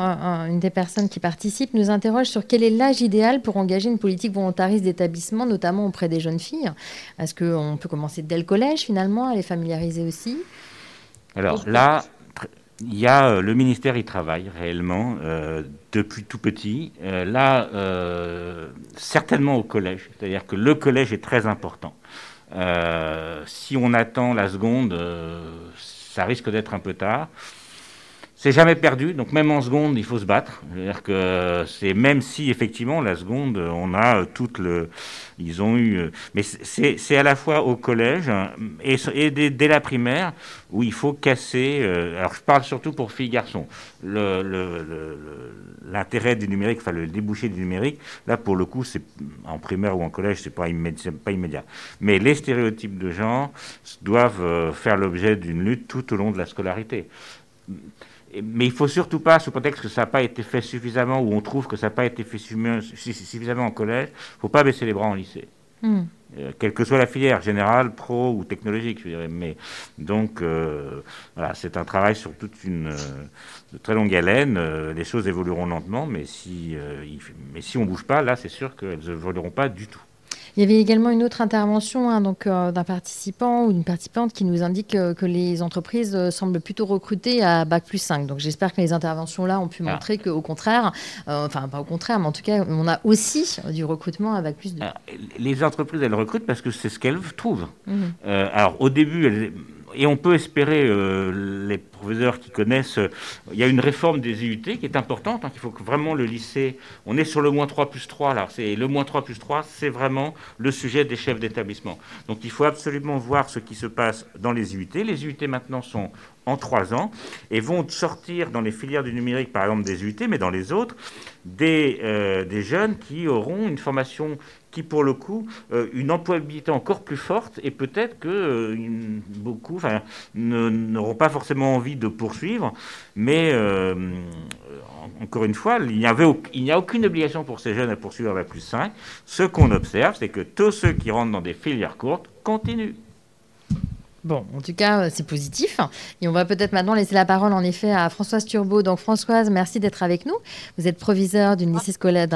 une des personnes qui participent nous interroge sur quel est l'âge idéal pour engager une politique volontariste d'établissement, notamment auprès des jeunes filles. Est-ce qu'on peut commencer dès le collège finalement, à les familiariser aussi? Alors là, il y a euh, le ministère y travaille réellement euh, depuis tout petit. Euh, là, certainement au collège, c'est-à-dire que le collège est très important. si on attend la seconde, ça risque d'être un peu tard. C'est jamais perdu, donc même en seconde, il faut se battre. C'est-à-dire que c'est même si effectivement la seconde, on a toute le, ils ont eu, mais c'est à la fois au collège et, et dès, la primaire où il faut casser. Euh, alors je parle surtout pour filles garçons. L'intérêt du numérique, enfin le débouché du numérique, là pour le coup, c'est en primaire ou en collège, c'est pas, pas immédiat. Mais les stéréotypes de genre doivent euh, faire l'objet d'une lutte tout au long de la scolarité mais il faut surtout pas, sous contexte que ça n'a pas été fait suffisamment, ou on trouve que ça n'a pas été fait suffisamment en collège, il ne faut pas baisser les bras en lycée. Hmm. Euh, quelle que soit la filière, générale, pro ou technologique, je dirais. Mais donc, euh, voilà, c'est un travail sur toute une euh, très longue haleine. les choses évolueront lentement, mais si, mais si on ne bouge pas, là, c'est sûr qu'elles évolueront pas du tout. Il y avait également une autre intervention hein, donc euh, d'un participant ou d'une participante qui nous indique euh, que les entreprises euh, semblent plutôt recruter à bac plus 5. Donc j'espère que les interventions là ont pu ah. montrer qu'au contraire, enfin pas au contraire, mais en tout cas on a aussi du recrutement à bac plus 2. les entreprises elles recrutent parce que c'est ce qu'elles trouvent. Mhm. alors au début elles et on peut espérer, euh, les qui connaissent, euh, il y a une réforme des IUT qui est importante, hein, qu'il faut que vraiment le lycée, on est sur le moins 3 plus 3, là, le moins 3 plus 3, c'est vraiment le sujet des chefs d'établissement. Donc il faut absolument voir ce qui se passe dans les IUT. Les IUT maintenant sont en trois ans et vont sortir dans les filières du numérique, par exemple des UT, mais dans les autres, des, euh, des jeunes qui auront une formation qui, pour le coup, euh, une employabilité encore plus forte et peut-être que beaucoup n'auront pas forcément envie de poursuivre, mais encore une fois, il n'y a aucune obligation pour ces jeunes à poursuivre à plus 5. Ce qu'on observe, c'est que tous ceux qui rentrent dans des filières courtes continuent. Bon, en tout cas, euh, c'est positif. Et on va peut-être maintenant laisser la parole, en effet, à Françoise Turbo. Donc, Françoise, merci d'être avec nous. Vous êtes proviseur d'une scolaire,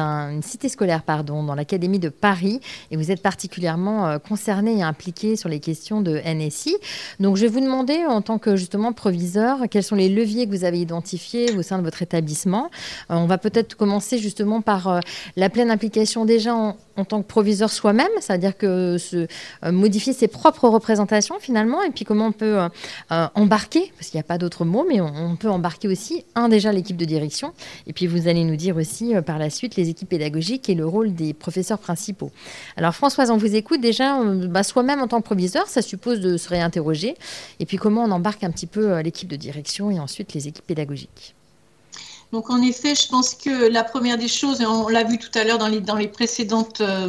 cité scolaire, pardon, dans l'Académie de Paris, et vous êtes particulièrement euh, concernée et impliquée sur les questions de NSI. Donc, je vais vous demander, en tant que justement proviseur, quels sont les leviers que vous avez identifiés au sein de votre établissement. Euh, on va peut-être commencer justement par la pleine implication déjà en, en tant que proviseur soi-même, c'est-à-dire que se, modifier ses propres représentations finalement, et puis comment on peut euh, euh, embarquer, parce qu'il n'y a pas d'autre mot, mais on, peut embarquer aussi, un déjà l'équipe de direction, et puis vous allez nous dire aussi par la suite les équipes pédagogiques et le rôle des professeurs principaux. Alors Françoise, on vous écoute déjà, bah, soi-même en tant que proviseur, ça suppose de se réinterroger, et puis comment on embarque un petit peu l'équipe de direction et ensuite les équipes pédagogiques? Donc en effet, je pense que la première des choses, et on l'a vu tout à l'heure dans les, dans les précédentes euh,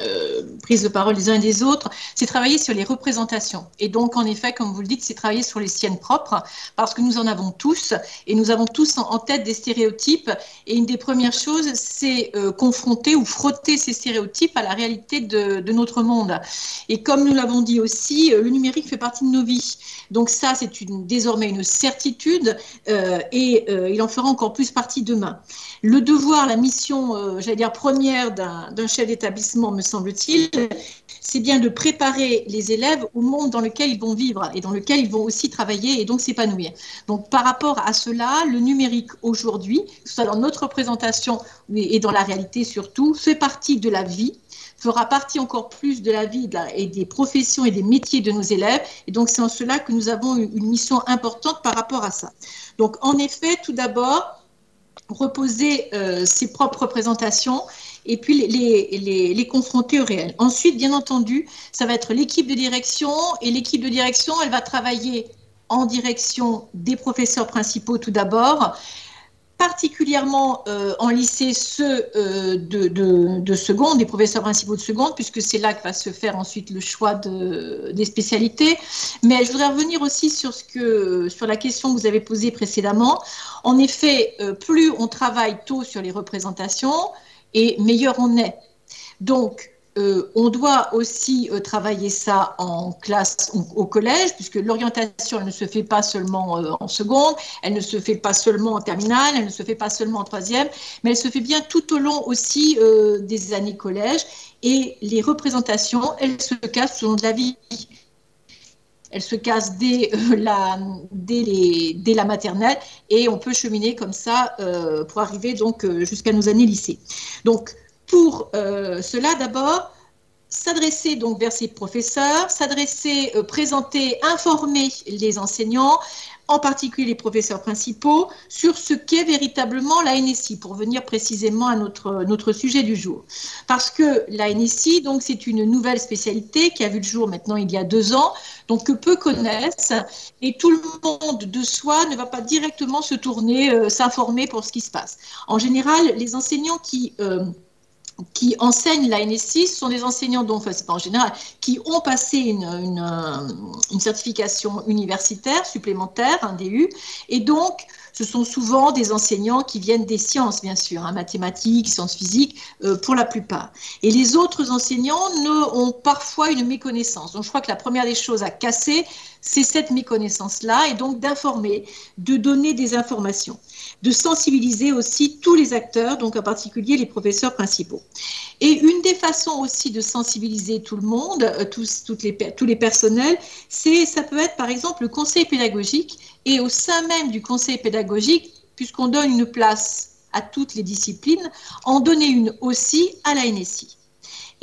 euh, prises de parole des uns et des autres, c'est travailler sur les représentations. Et donc en effet, comme vous le dites, c'est travailler sur les siennes propres, parce que nous en avons tous, et nous avons tous en, tête des stéréotypes. Et une des premières choses, c'est euh, confronter ou frotter ces stéréotypes à la réalité de, notre monde. Et comme nous l'avons dit aussi, le numérique fait partie de nos vies. Donc ça, c'est désormais une certitude, et il en fera encore plus partie demain. Le devoir, la mission, euh, j'allais dire première d'un chef d'établissement, me semble-t-il, c'est bien de préparer les élèves au monde dans lequel ils vont vivre et dans lequel ils vont aussi travailler et donc s'épanouir. Donc par rapport à cela, le numérique aujourd'hui, que ce soit dans notre présentation et dans la réalité surtout, fait partie de la vie fera partie encore plus de la vie et des professions et des métiers de nos élèves. Et donc, c'est en cela que nous avons une mission importante par rapport à ça. Donc, en effet, tout d'abord, reposer euh, ses propres représentations et puis les, les, confronter au réel. Ensuite, bien entendu, ça va être l'équipe de direction et l'équipe de direction, elle va travailler en direction des professeurs principaux tout d'abord, particulièrement euh, en lycée ceux euh, de, de, seconde, des professeurs principaux de seconde, puisque c'est là que va se faire ensuite le choix de, des spécialités. Mais je voudrais revenir aussi sur, ce que, sur la question que vous avez posée précédemment. En effet, euh, plus on travaille tôt sur les représentations, et meilleur on est. Donc, euh, on doit aussi euh, travailler ça en classe, au collège, puisque l'orientation, ne se fait pas seulement euh, en seconde, elle ne se fait pas seulement en terminale, elle ne se fait pas seulement en troisième, mais elle se fait bien tout au long aussi des années collège. Et les représentations, elles se cassent long de la vie. Elles se cassent dès, la, dès, la maternelle et on peut cheminer comme ça pour arriver donc jusqu'à nos années lycée. Donc, pour euh, cela, d'abord, s'adresser donc vers ses professeurs, s'adresser, euh, présenter, informer les enseignants, en particulier les professeurs principaux, sur ce qu'est véritablement la NSI, pour venir précisément à notre, notre sujet du jour. Parce que la NSI, donc, c'est une nouvelle spécialité qui a vu le jour maintenant il y a deux ans, donc que peu connaissent, et tout le monde de soi ne va pas directement se tourner, euh, s'informer pour ce qui se passe. En général, les enseignants qui... qui enseignent la NSI sont des enseignants dont, enfin, c'est pas en général, qui ont passé une, une, une certification universitaire supplémentaire, un DU, et donc ce sont souvent des enseignants qui viennent des sciences, bien sûr, hein, mathématiques, sciences physiques, euh, pour la plupart. Et les autres enseignants ont parfois une méconnaissance. Donc je crois que la première des choses à casser, c'est cette méconnaissance-là, et donc d'informer, de donner des informations de sensibiliser aussi tous les acteurs, donc en particulier les professeurs principaux. Et une des façons aussi de sensibiliser tout le monde, euh, tous, les, tous les personnels, c'est ça peut être par exemple le conseil pédagogique et au sein même du conseil pédagogique, puisqu'on donne une place à toutes les disciplines, en donner une aussi à la NSI.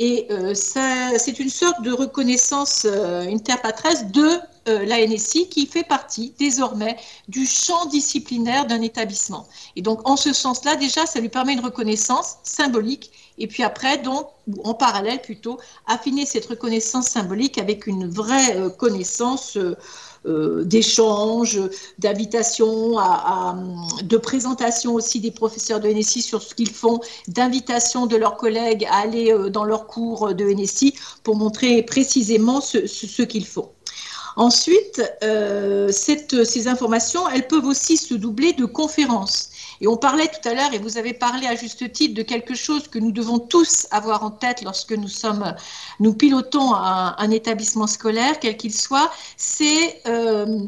Et euh, c'est une sorte de reconnaissance euh, interpatresse de euh, la NSI qui fait partie désormais du champ disciplinaire d'un établissement. Et donc, en ce sens-là, déjà, ça lui permet une reconnaissance symbolique. Et puis après, donc, en parallèle plutôt, affiner cette reconnaissance symbolique avec une vraie connaissance euh, d'échanges, d'invitations, de présentation aussi des professeurs de NSI sur ce qu'ils font, d'invitation de leurs collègues à aller euh, dans leurs cours de NSI pour montrer précisément ce, qu'ils font. Ensuite, euh, ces informations, elles peuvent aussi se doubler de conférences. Et on parlait tout à l'heure, et vous avez parlé à juste titre de quelque chose que nous devons tous avoir en tête lorsque nous sommes, pilotons un, établissement scolaire, quel qu'il soit, c'est euh,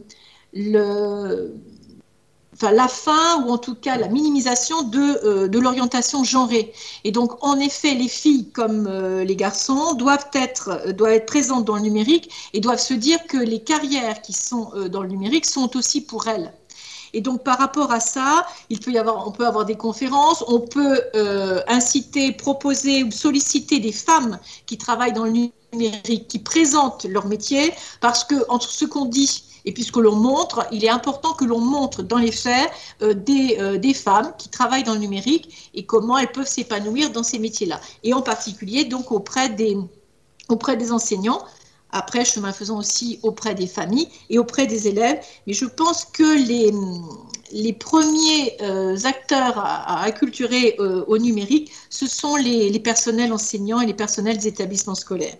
la fin ou en tout cas la minimisation de, euh, de l'orientation genrée. Et donc, en effet, les filles comme euh, les garçons doivent être présentes dans le numérique et doivent se dire que les carrières qui sont dans le numérique sont aussi pour elles. Et donc, par rapport à ça, on peut avoir des conférences, on peut euh, inciter, proposer ou solliciter des femmes qui travaillent dans le numérique, qui présentent leur métier, parce que entre ce qu'on dit et puis ce que l'on montre, il est important que l'on montre dans les faits euh, des, euh, des, femmes qui travaillent dans le numérique et comment elles peuvent s'épanouir dans ces métiers-là. Et en particulier, donc, auprès des enseignants, après, chemin faisant aussi auprès des familles et auprès des élèves. Mais je pense que les, les premiers euh, acteurs à, acculturer euh, au numérique, ce sont les, les, personnels enseignants et les personnels des établissements scolaires.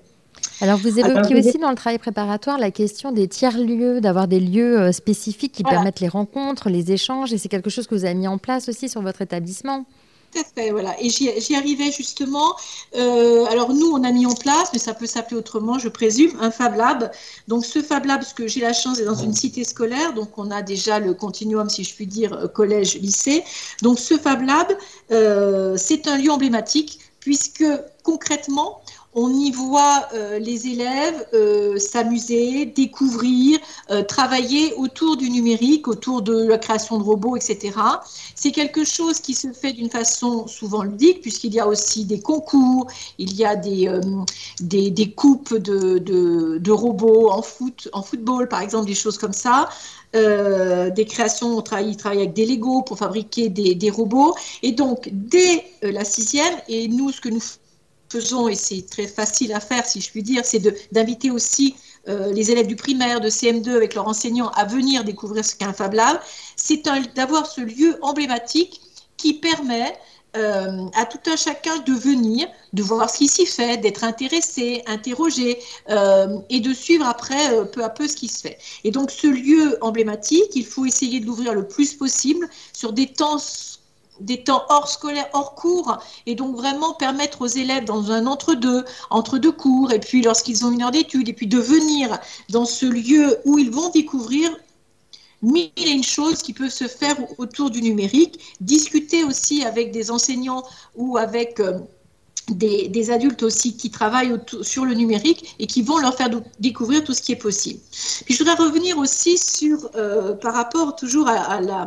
Alors, vous évoquez aussi dans le travail préparatoire la question des tiers-lieux, d'avoir des lieux euh, spécifiques qui permettent les rencontres, les échanges, et c'est quelque chose que vous avez mis en place aussi sur votre établissement. Tout à fait, voilà. Et j'y arrivais justement. Euh, alors nous, on a mis en place, mais ça peut s'appeler autrement, je présume, un Fab Lab. Donc ce Fab Lab, parce que j'ai la chance d'être dans une cité scolaire, donc on a déjà le continuum, si je puis dire, euh, collège-lycée. Donc ce Fab Lab, euh, c'est un lieu emblématique puisque concrètement, on y voit euh, les élèves euh, s'amuser, découvrir, euh, travailler autour du numérique, autour de la création de robots, etc. C'est quelque chose qui se fait d'une façon souvent ludique, puisqu'il y a aussi des concours, il y a des, des, coupes de, robots en, foot, en football, par exemple, des choses comme ça. des créations, on travaille, travaille, avec des Lego pour fabriquer des, des robots. Et donc, dès la sixième, et nous, ce que nous faisons, et c'est très facile à faire si je puis dire, c'est d'inviter aussi euh, les élèves du primaire, de CM2 avec leurs enseignants à venir découvrir ce qu'est un Fab Lab, c'est d'avoir ce lieu emblématique qui permet euh, à tout un chacun de venir, de voir ce qui s'y fait, d'être intéressé, interrogé euh, et de suivre après peu à peu ce qui se fait. Et donc ce lieu emblématique, il faut essayer de l'ouvrir le plus possible sur des temps des temps hors scolaire, hors cours, et donc vraiment permettre aux élèves dans un entre-deux, entre deux cours, et puis lorsqu'ils ont une heure d'études, et puis de venir dans ce lieu où ils vont découvrir mille et une choses qui peuvent se faire autour du numérique, discuter aussi avec des enseignants ou avec euh, des, adultes aussi qui travaillent sur le numérique et qui vont leur faire découvrir tout ce qui est possible. Puis je voudrais revenir aussi sur, euh, par rapport toujours à la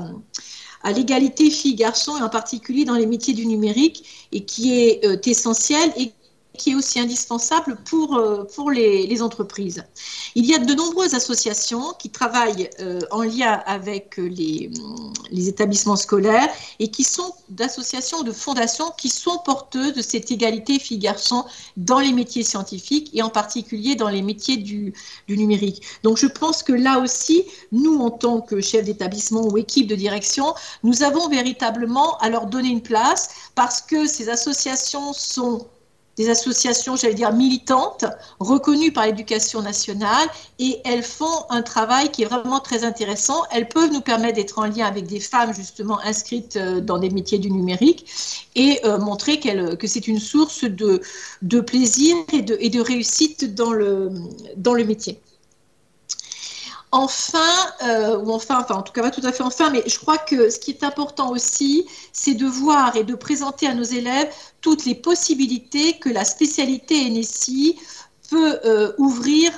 à l'égalité filles-garçons, et en particulier dans les métiers du numérique, et qui est euh, essentiel, qui est aussi indispensable pour, euh, pour les, les, entreprises. Il y a de nombreuses associations qui travaillent euh, en lien avec les, les, établissements scolaires et qui sont d'associations, de fondations qui sont porteuses de cette égalité filles-garçons dans les métiers scientifiques et en particulier dans les métiers du, du numérique. Donc je pense que là aussi, nous, en tant que chef d'établissement ou équipe de direction, nous avons véritablement à leur donner une place parce que ces associations sont des associations, j'allais dire, militantes, reconnues par l'éducation nationale, et elles font un travail qui est vraiment très intéressant. Elles peuvent nous permettre d'être en lien avec des femmes, justement, inscrites euh, dans des métiers du numérique, et euh, montrer que c'est une source de, plaisir et de, réussite dans le métier. Enfin, euh, ou enfin, enfin, en tout cas pas tout à fait enfin, mais je crois que ce qui est important aussi, c'est de voir et de présenter à nos élèves toutes les possibilités que la spécialité NSI peut euh, ouvrir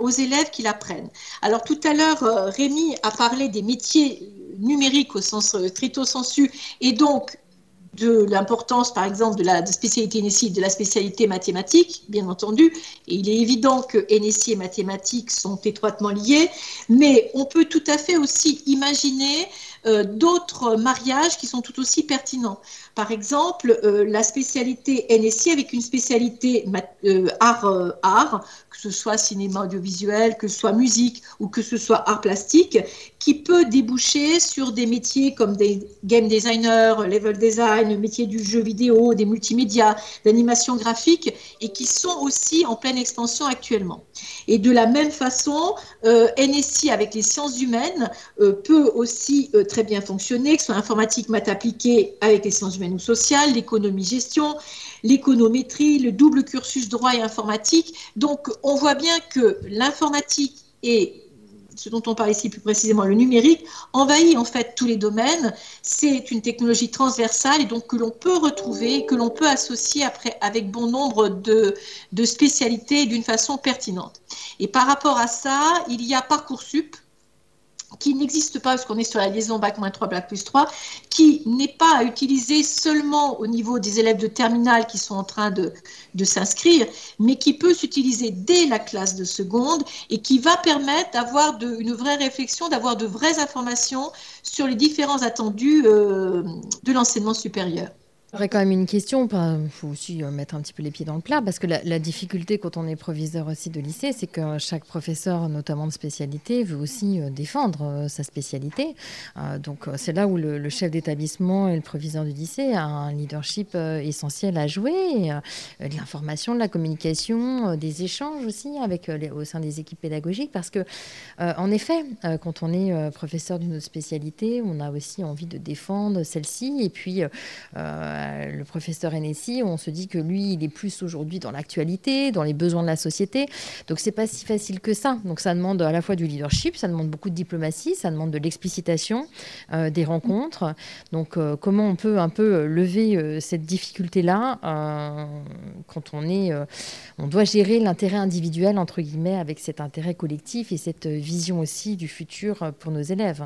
aux élèves qui l'apprennent. Alors tout à l'heure, euh, Rémi a parlé des métiers numériques au sens trito sensu et donc de l'importance, par exemple, de la spécialité NSI, de la spécialité mathématique, bien entendu. Et il est évident que NSI et mathématiques sont étroitement liés, mais on peut tout à fait aussi imaginer euh, d'autres mariages qui sont tout aussi pertinents. Par exemple, euh, la spécialité NSI avec une spécialité euh, art, art, que ce soit cinéma audiovisuel, que ce soit musique ou que ce soit art plastique, qui peut déboucher sur des métiers comme des game designers, level design, le métier du jeu vidéo, des multimédias, d'animation graphique, et qui sont aussi en pleine expansion actuellement. Et de la même façon, NSI avec les sciences humaines peut aussi très bien fonctionner, que ce soit informatique, maths appliquée avec les sciences humaines ou sociales, l'économie-gestion, l'économétrie, le double cursus droit et informatique. Donc, on voit bien que l'informatique et ce dont on parle ici plus précisément, le numérique, envahit en fait tous les domaines. C'est une technologie transversale et donc que l'on peut retrouver, que l'on peut associer avec bon nombre de, de spécialités d'une façon pertinente. Et par rapport à ça, il y a Parcoursup qui n'existe pas, parce qu'on est sur la liaison Bac-3, Bac plus 3, qui n'est pas à utiliser seulement au niveau des élèves de terminale qui sont en train de, de s'inscrire, mais qui peut s'utiliser dès la classe de seconde et qui va permettre d'avoir une vraie réflexion, d'avoir de vraies informations sur les différents attendus euh, de l'enseignement supérieur. J'aurais quand même une question, il faut aussi euh, mettre un petit peu les pieds dans le plat, parce que la, difficulté quand on est proviseur aussi de lycée, c'est que chaque professeur, notamment de spécialité, veut aussi euh, défendre euh, sa spécialité. donc c'est là où le, chef d'établissement et le proviseur du lycée a un leadership essentiel à jouer, l'information, la communication, des échanges aussi avec au sein des équipes pédagogiques, parce que en effet, quand on est professeur d'une autre spécialité, on a aussi envie de défendre celle-ci, et puis le professeur NSI, on se dit que lui, il est plus aujourd'hui dans l'actualité, dans les besoins de la société. Donc, c'est pas si facile que ça. Donc, ça demande à la fois du leadership, ça demande beaucoup de diplomatie, ça demande de l'explicitation, euh, des rencontres. Donc, euh, comment on peut un peu lever cette difficulté-là quand on est, on doit gérer l'intérêt individuel entre guillemets avec cet intérêt collectif et cette vision aussi du futur pour nos élèves?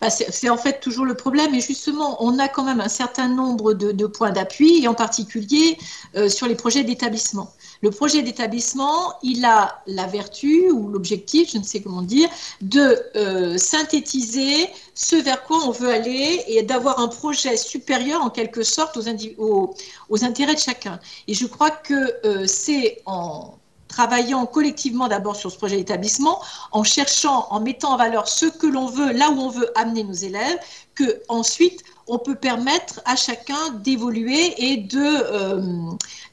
Bah, c'est en fait toujours le problème. Et justement, on a quand même un certain nombre de, points d'appui, et en particulier euh, sur les projets d'établissement. Le projet d'établissement, il a la vertu ou l'objectif, je ne sais comment dire, de euh, synthétiser ce vers quoi on veut aller et d'avoir un projet supérieur en quelque sorte aux, aux, intérêts de chacun. Et je crois que euh, c'est en travaillant collectivement d'abord sur ce projet d'établissement, en cherchant, en mettant en valeur ce que l'on veut, là où on veut amener nos élèves, que ensuite on peut permettre à chacun d'évoluer et de euh,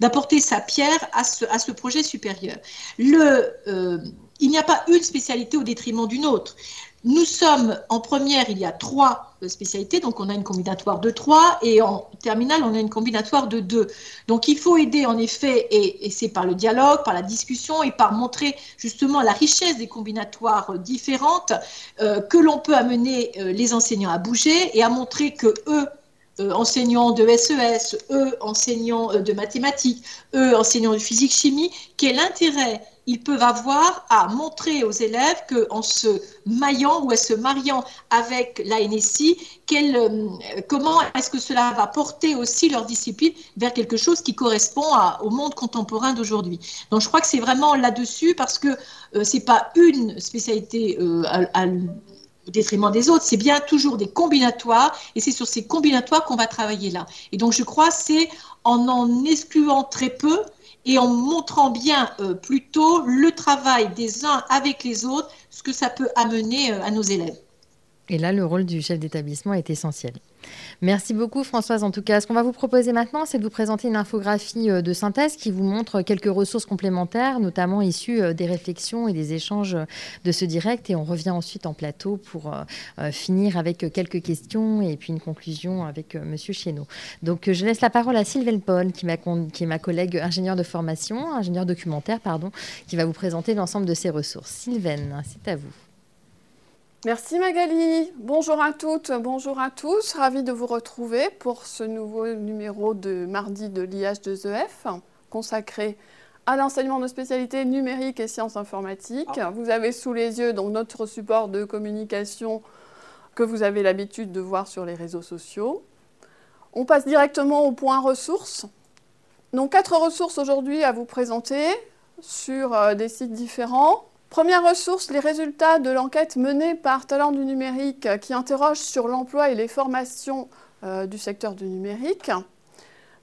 d'apporter sa pierre à ce, projet supérieur. Euh, il n'y a pas une spécialité au détriment d'une autre. Nous sommes en première, il y a trois euh, spécialités, donc on a une combinatoire de trois, et en terminale, on a une combinatoire de deux. Donc il faut aider en effet, et, c'est par le dialogue, par la discussion et par montrer justement la richesse des combinatoires euh, différentes euh, que l'on peut amener les enseignants à bouger et à montrer que eux, enseignants de SES, e eux, enseignants de mathématiques, eux, enseignants de physique-chimie, quel intérêt ils peuvent avoir à montrer aux élèves qu'en se maillant ou en se mariant avec la NSI, euh, comment est-ce que cela va porter aussi leur discipline vers quelque chose qui correspond au monde contemporain d'aujourd'hui. Donc je crois que c'est vraiment là-dessus parce que euh, ce n'est pas une spécialité euh, au détriment des autres, c'est bien toujours des combinatoires et c'est sur ces combinatoires qu'on va travailler là. Et donc je crois c'est en en excluant très peu et en montrant bien euh, plutôt le travail des uns avec les autres, ce que ça peut amener euh, à nos élèves. Et là, le rôle du chef d'établissement est essentiel. Merci beaucoup Françoise. En tout cas, ce qu'on va vous proposer maintenant, c'est de vous présenter une infographie euh, de synthèse qui vous montre quelques ressources complémentaires, notamment issues euh, des réflexions et des échanges de ce direct. Et on revient ensuite en plateau pour euh, finir avec quelques questions et puis une conclusion avec Monsieur Chéneau. Donc, je laisse la parole à Sylvain Paul, qui, qui est ma collègue ingénieure de formation, ingénieure documentaire, pardon, qui va vous présenter l'ensemble de ces ressources. Sylvain, c'est à vous. Merci Magali. Bonjour à toutes, bonjour à tous. Ravi de vous retrouver pour ce nouveau numéro de mardi de l'IH2EF consacré à l'enseignement de spécialités numériques et sciences informatiques. Vous avez sous les yeux donc notre support de communication que vous avez l'habitude de voir sur les réseaux sociaux. On passe directement au point ressources. Donc quatre ressources aujourd'hui à vous présenter sur euh, des sites différents. Première ressource, les résultats de l'enquête menée par Talent du numérique qui interroge sur l'emploi et les formations euh, du secteur du numérique.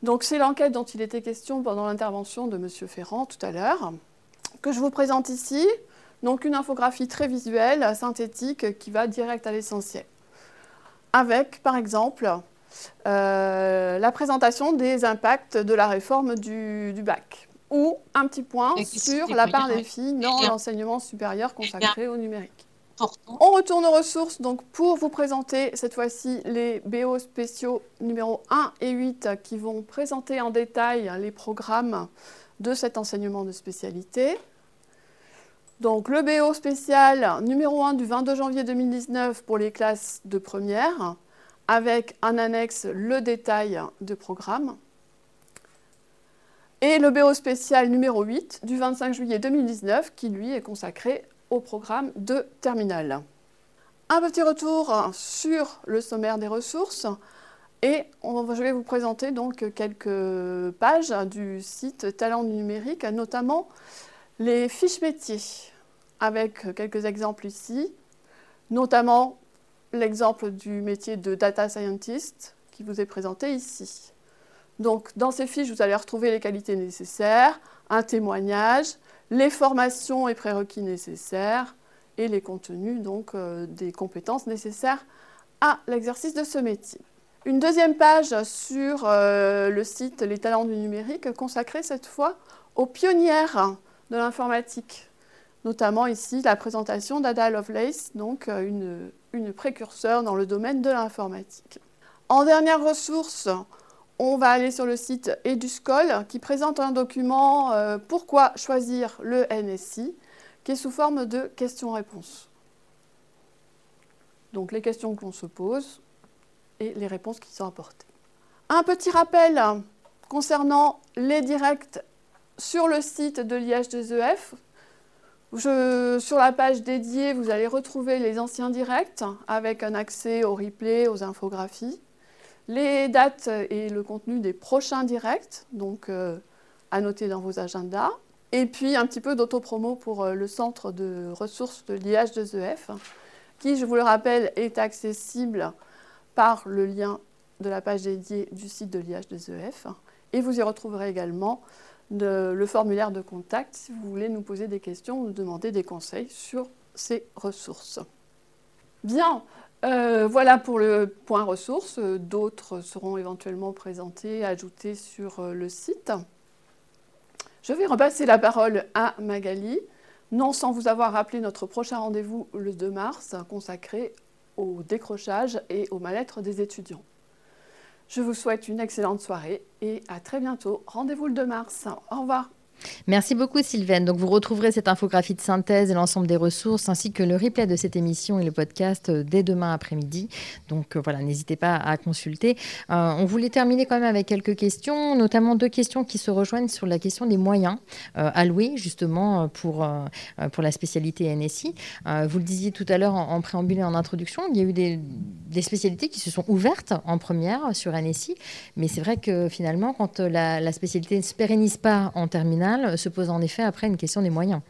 Donc c'est l'enquête dont il était question pendant l'intervention de M. Ferrand tout à l'heure, que je vous présente ici. Donc une infographie très visuelle, synthétique, qui va direct à l'essentiel. Avec, par exemple, euh, la présentation des impacts de la réforme du bac ou un petit point sur la part des filles dans l'enseignement supérieur consacré au numérique. On retourne aux ressources donc pour vous présenter cette fois-ci les BO spéciaux numéro 1 et 8 qui vont présenter en détail les programmes de cet enseignement de spécialité. Donc le BO spécial numéro 1 du 22 janvier 2019 pour les classes de première avec un annexe le détail de programme et le BO spécial numéro 8 du 25 juillet 2019 qui lui est consacré au programme de terminale. Un petit retour sur le sommaire des ressources et je vais vous présenter donc quelques pages du site Talent numérique, notamment les fiches métiers, avec quelques exemples ici, notamment l'exemple du métier de data scientist qui vous est présenté ici. Donc, dans ces fiches, vous allez retrouver les qualités nécessaires, un témoignage, les formations et prérequis nécessaires et les contenus donc, euh, des compétences nécessaires à l'exercice de ce métier. Une deuxième page sur euh, le site Les talents du numérique consacrée cette fois aux pionnières de l'informatique, notamment ici la présentation d'Ada Lovelace, donc euh, une, une précurseur dans le domaine de l'informatique. En dernière ressource, on va aller sur le site EduScol qui présente un document euh, Pourquoi choisir le NSI qui est sous forme de questions-réponses. Donc les questions qu'on se pose et les réponses qui sont apportées. Un petit rappel concernant les directs sur le site de l'IH2EF. sur la page dédiée, vous allez retrouver les anciens directs avec un accès au replay, aux infographies les dates et le contenu des prochains directs, donc euh, à noter dans vos agendas. Et puis un petit peu d'autopromo pour euh, le centre de ressources de l'IH2EF, qui, je vous le rappelle, est accessible par le lien de la page dédiée du site de l'IH2EF. Et vous y retrouverez également le formulaire de contact si vous voulez nous poser des questions ou nous demander des conseils sur ces ressources. Bien, euh, voilà pour le point ressources. D'autres seront éventuellement présentés, ajoutés sur euh, le site. Je vais repasser la parole à Magali, non sans vous avoir rappelé notre prochain rendez-vous le 2 mars, consacré au décrochage et au mal-être des étudiants. Je vous souhaite une excellente soirée et à très bientôt. Rendez-vous le 2 mars. Au revoir. Merci beaucoup Sylvaine. Donc vous retrouverez cette infographie de synthèse et l'ensemble des ressources ainsi que le replay de cette émission et le podcast euh, dès demain après-midi. Donc euh, voilà, n'hésitez pas à consulter. Euh, on voulait terminer quand même avec quelques questions, notamment deux questions qui se rejoignent sur la question des moyens alloués justement pour, pour la spécialité NSI. vous le disiez tout à l'heure en, préambule et en introduction, il y a eu des, des, spécialités qui se sont ouvertes en première sur NSI, mais c'est vrai que finalement quand la, la spécialité ne se pérennise pas en terminale, se pose en effet après une question des moyens.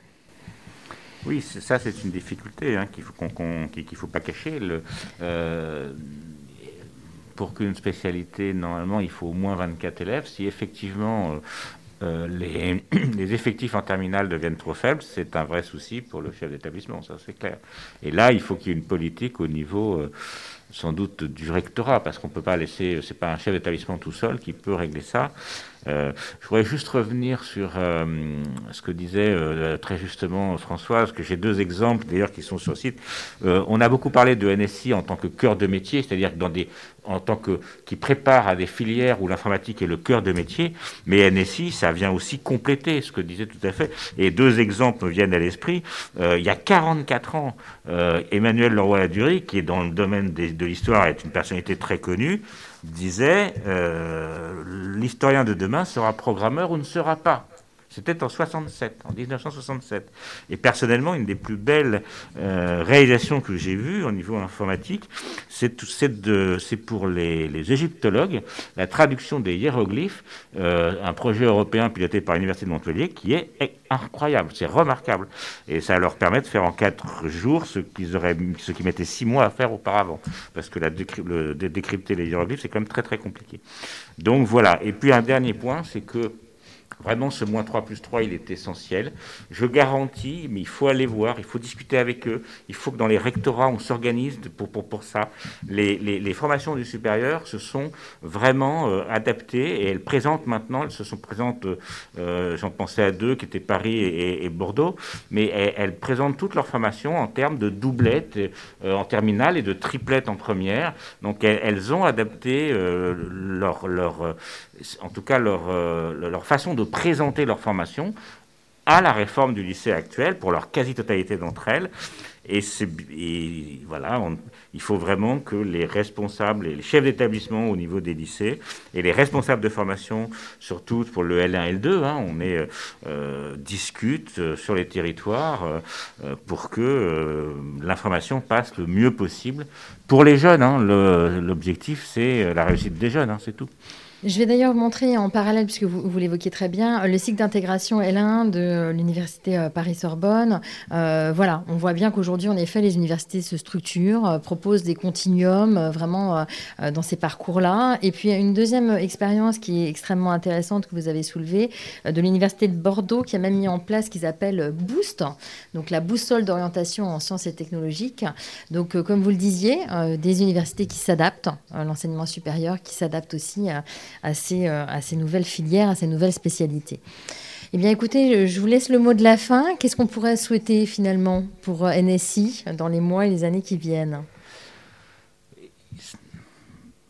Oui, ça c'est une difficulté hein, qu'il ne faut, pas cacher. Le, euh, pour qu'une spécialité, normalement, il faut au moins 24 élèves. Si effectivement euh, euh, les, les, effectifs en terminale deviennent trop faibles, c'est un vrai souci pour le chef d'établissement, ça c'est clair. Et là, il faut qu'il y ait une politique au niveau sans doute du rectorat, parce qu'on ne peut pas laisser, c'est pas un chef d'établissement tout seul qui peut régler ça. Euh, je voudrais juste revenir sur euh, ce que disait euh, très justement Françoise, que j'ai deux exemples d'ailleurs qui sont sur le site. on a beaucoup parlé de NSI en tant que cœur de métier, c'est-à-dire dans des, en tant que qui prépare à des filières où l'informatique est le cœur de métier, mais NSI, ça vient aussi compléter ce que disait tout à fait. Et deux exemples me viennent à l'esprit. il y a 44 ans, Emmanuel Leroy-Ladurie, qui est dans le domaine de l'histoire, est une personnalité très connue disait euh, l'historien de demain sera programmeur ou ne sera pas. C'était en 67, en 1967. Et personnellement, une des plus belles euh, réalisations que j'ai vues au niveau informatique, c'est pour les, égyptologues la traduction des hiéroglyphes, euh, un projet européen piloté par l'Université de Montpellier qui est incroyable, c'est remarquable. Et ça leur permet de faire en quatre jours ce qu'ils auraient, mettait six mois à faire auparavant. Parce que la décrypter les hiéroglyphes, c'est quand même très très compliqué. Donc voilà. Et puis un dernier point, c'est que Vraiment, ce moins 3 plus 3, il est essentiel. Je garantis, mais il faut aller voir, il faut discuter avec eux. Il faut que dans les rectorats, on s'organise pour, pour, pour, ça. Les, les, formations du supérieur se sont vraiment euh, adaptées et elles présentent maintenant, elles se sont présentes, euh, j'en pensais à deux qui étaient Paris et, Bordeaux, mais elles, présentent toutes leurs formations en termes de doublettes euh, en terminale et de triplettes en première. Donc elles, elles ont adapté leur, leur en tout cas leur, euh, leur façon de présenter leur formation à la réforme du lycée actuel pour leur quasi-totalité d'entre elles. Et, voilà, il faut vraiment que les responsables les chefs d'établissement au niveau des lycées et les responsables de formation, surtout pour le L1 et L2, hein, on euh, euh, sur les territoires pour que l'information passe le mieux possible pour les jeunes. Hein. L'objectif, c'est la réussite des jeunes, hein, c'est tout. Je vais d'ailleurs montrer en parallèle, puisque vous, vous l'évoquiez très bien, le cycle d'intégration L1 de l'Université euh, Paris-Sorbonne. Euh, voilà, on voit bien qu'aujourd'hui, en effet, les universités se structurent, euh, proposent des continuums vraiment dans ces parcours-là. Et puis, une deuxième expérience qui est extrêmement intéressante que vous avez soulevée, de l'Université de Bordeaux, qui a même mis en place ce qu'ils appellent Boost, donc la boussole d'orientation en sciences et technologiques. Donc, comme vous le disiez, des universités qui s'adaptent, l'enseignement supérieur qui s'adapte aussi à à ces, euh, à ces nouvelles filières, à ces nouvelles spécialités. Eh bien, écoutez, je vous laisse le mot de la fin. Qu'est-ce qu'on pourrait souhaiter finalement pour euh, NSI dans les mois et les années qui viennent?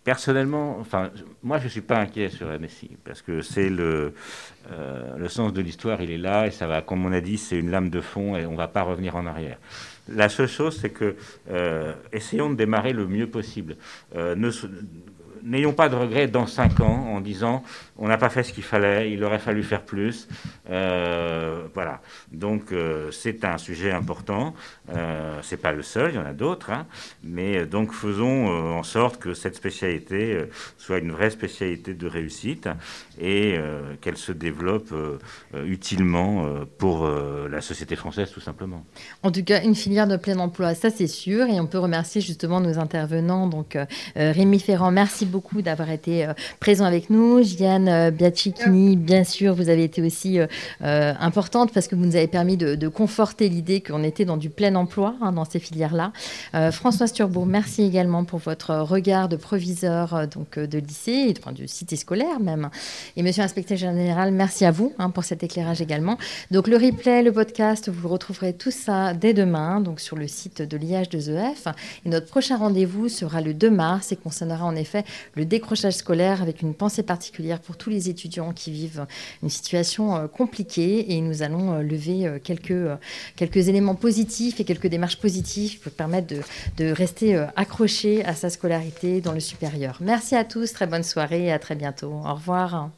Personnellement, enfin, moi je ne suis pas inquiet sur NSI parce que c'est le, euh, le sens de l'histoire, il est là et ça va, comme on a dit, c'est une lame de fond et on ne va pas revenir en arrière. La seule chose, c'est que essayons de démarrer le mieux possible. N'ayons pas de regrets dans cinq ans en disant on n'a pas fait ce qu'il fallait, il aurait fallu faire plus. Euh, voilà. Donc euh, c'est un sujet important. Euh, c'est pas le seul, il y en a d'autres. Hein. mais donc faisons en sorte que cette spécialité soit une vraie spécialité de réussite et qu'elle se développe utilement pour la société française tout simplement. En tout cas, une filière de plein emploi, ça c'est sûr. Et on peut remercier justement nos intervenants. Donc Rémi Ferrand, merci beaucoup d'avoir été présent avec nous. Gianne euh, Biachikini, bien sûr, vous avez été aussi euh, euh, importante parce que vous nous avez permis de, conforter l'idée qu'on était dans du plein emploi hein, dans ces filières-là. Françoise Turbourg, merci également pour votre regard de proviseur donc, de lycée, enfin, de cité scolaire même. Et monsieur l'inspecteur général, merci à vous hein, pour cet éclairage également. Donc le replay, le podcast, vous retrouverez tout ça dès demain donc sur le site de l'IH2EF. Et notre prochain rendez-vous sera le 2 mars et concernera en effet le décrochage scolaire avec une pensée particulière pour tous les étudiants qui vivent une situation euh, compliquée et nous allons euh, lever euh, quelques, quelques éléments positifs et quelques démarches positives pour permettre de, de rester accroché à sa scolarité dans le supérieur. Merci à tous, très bonne soirée et à très bientôt. Au revoir.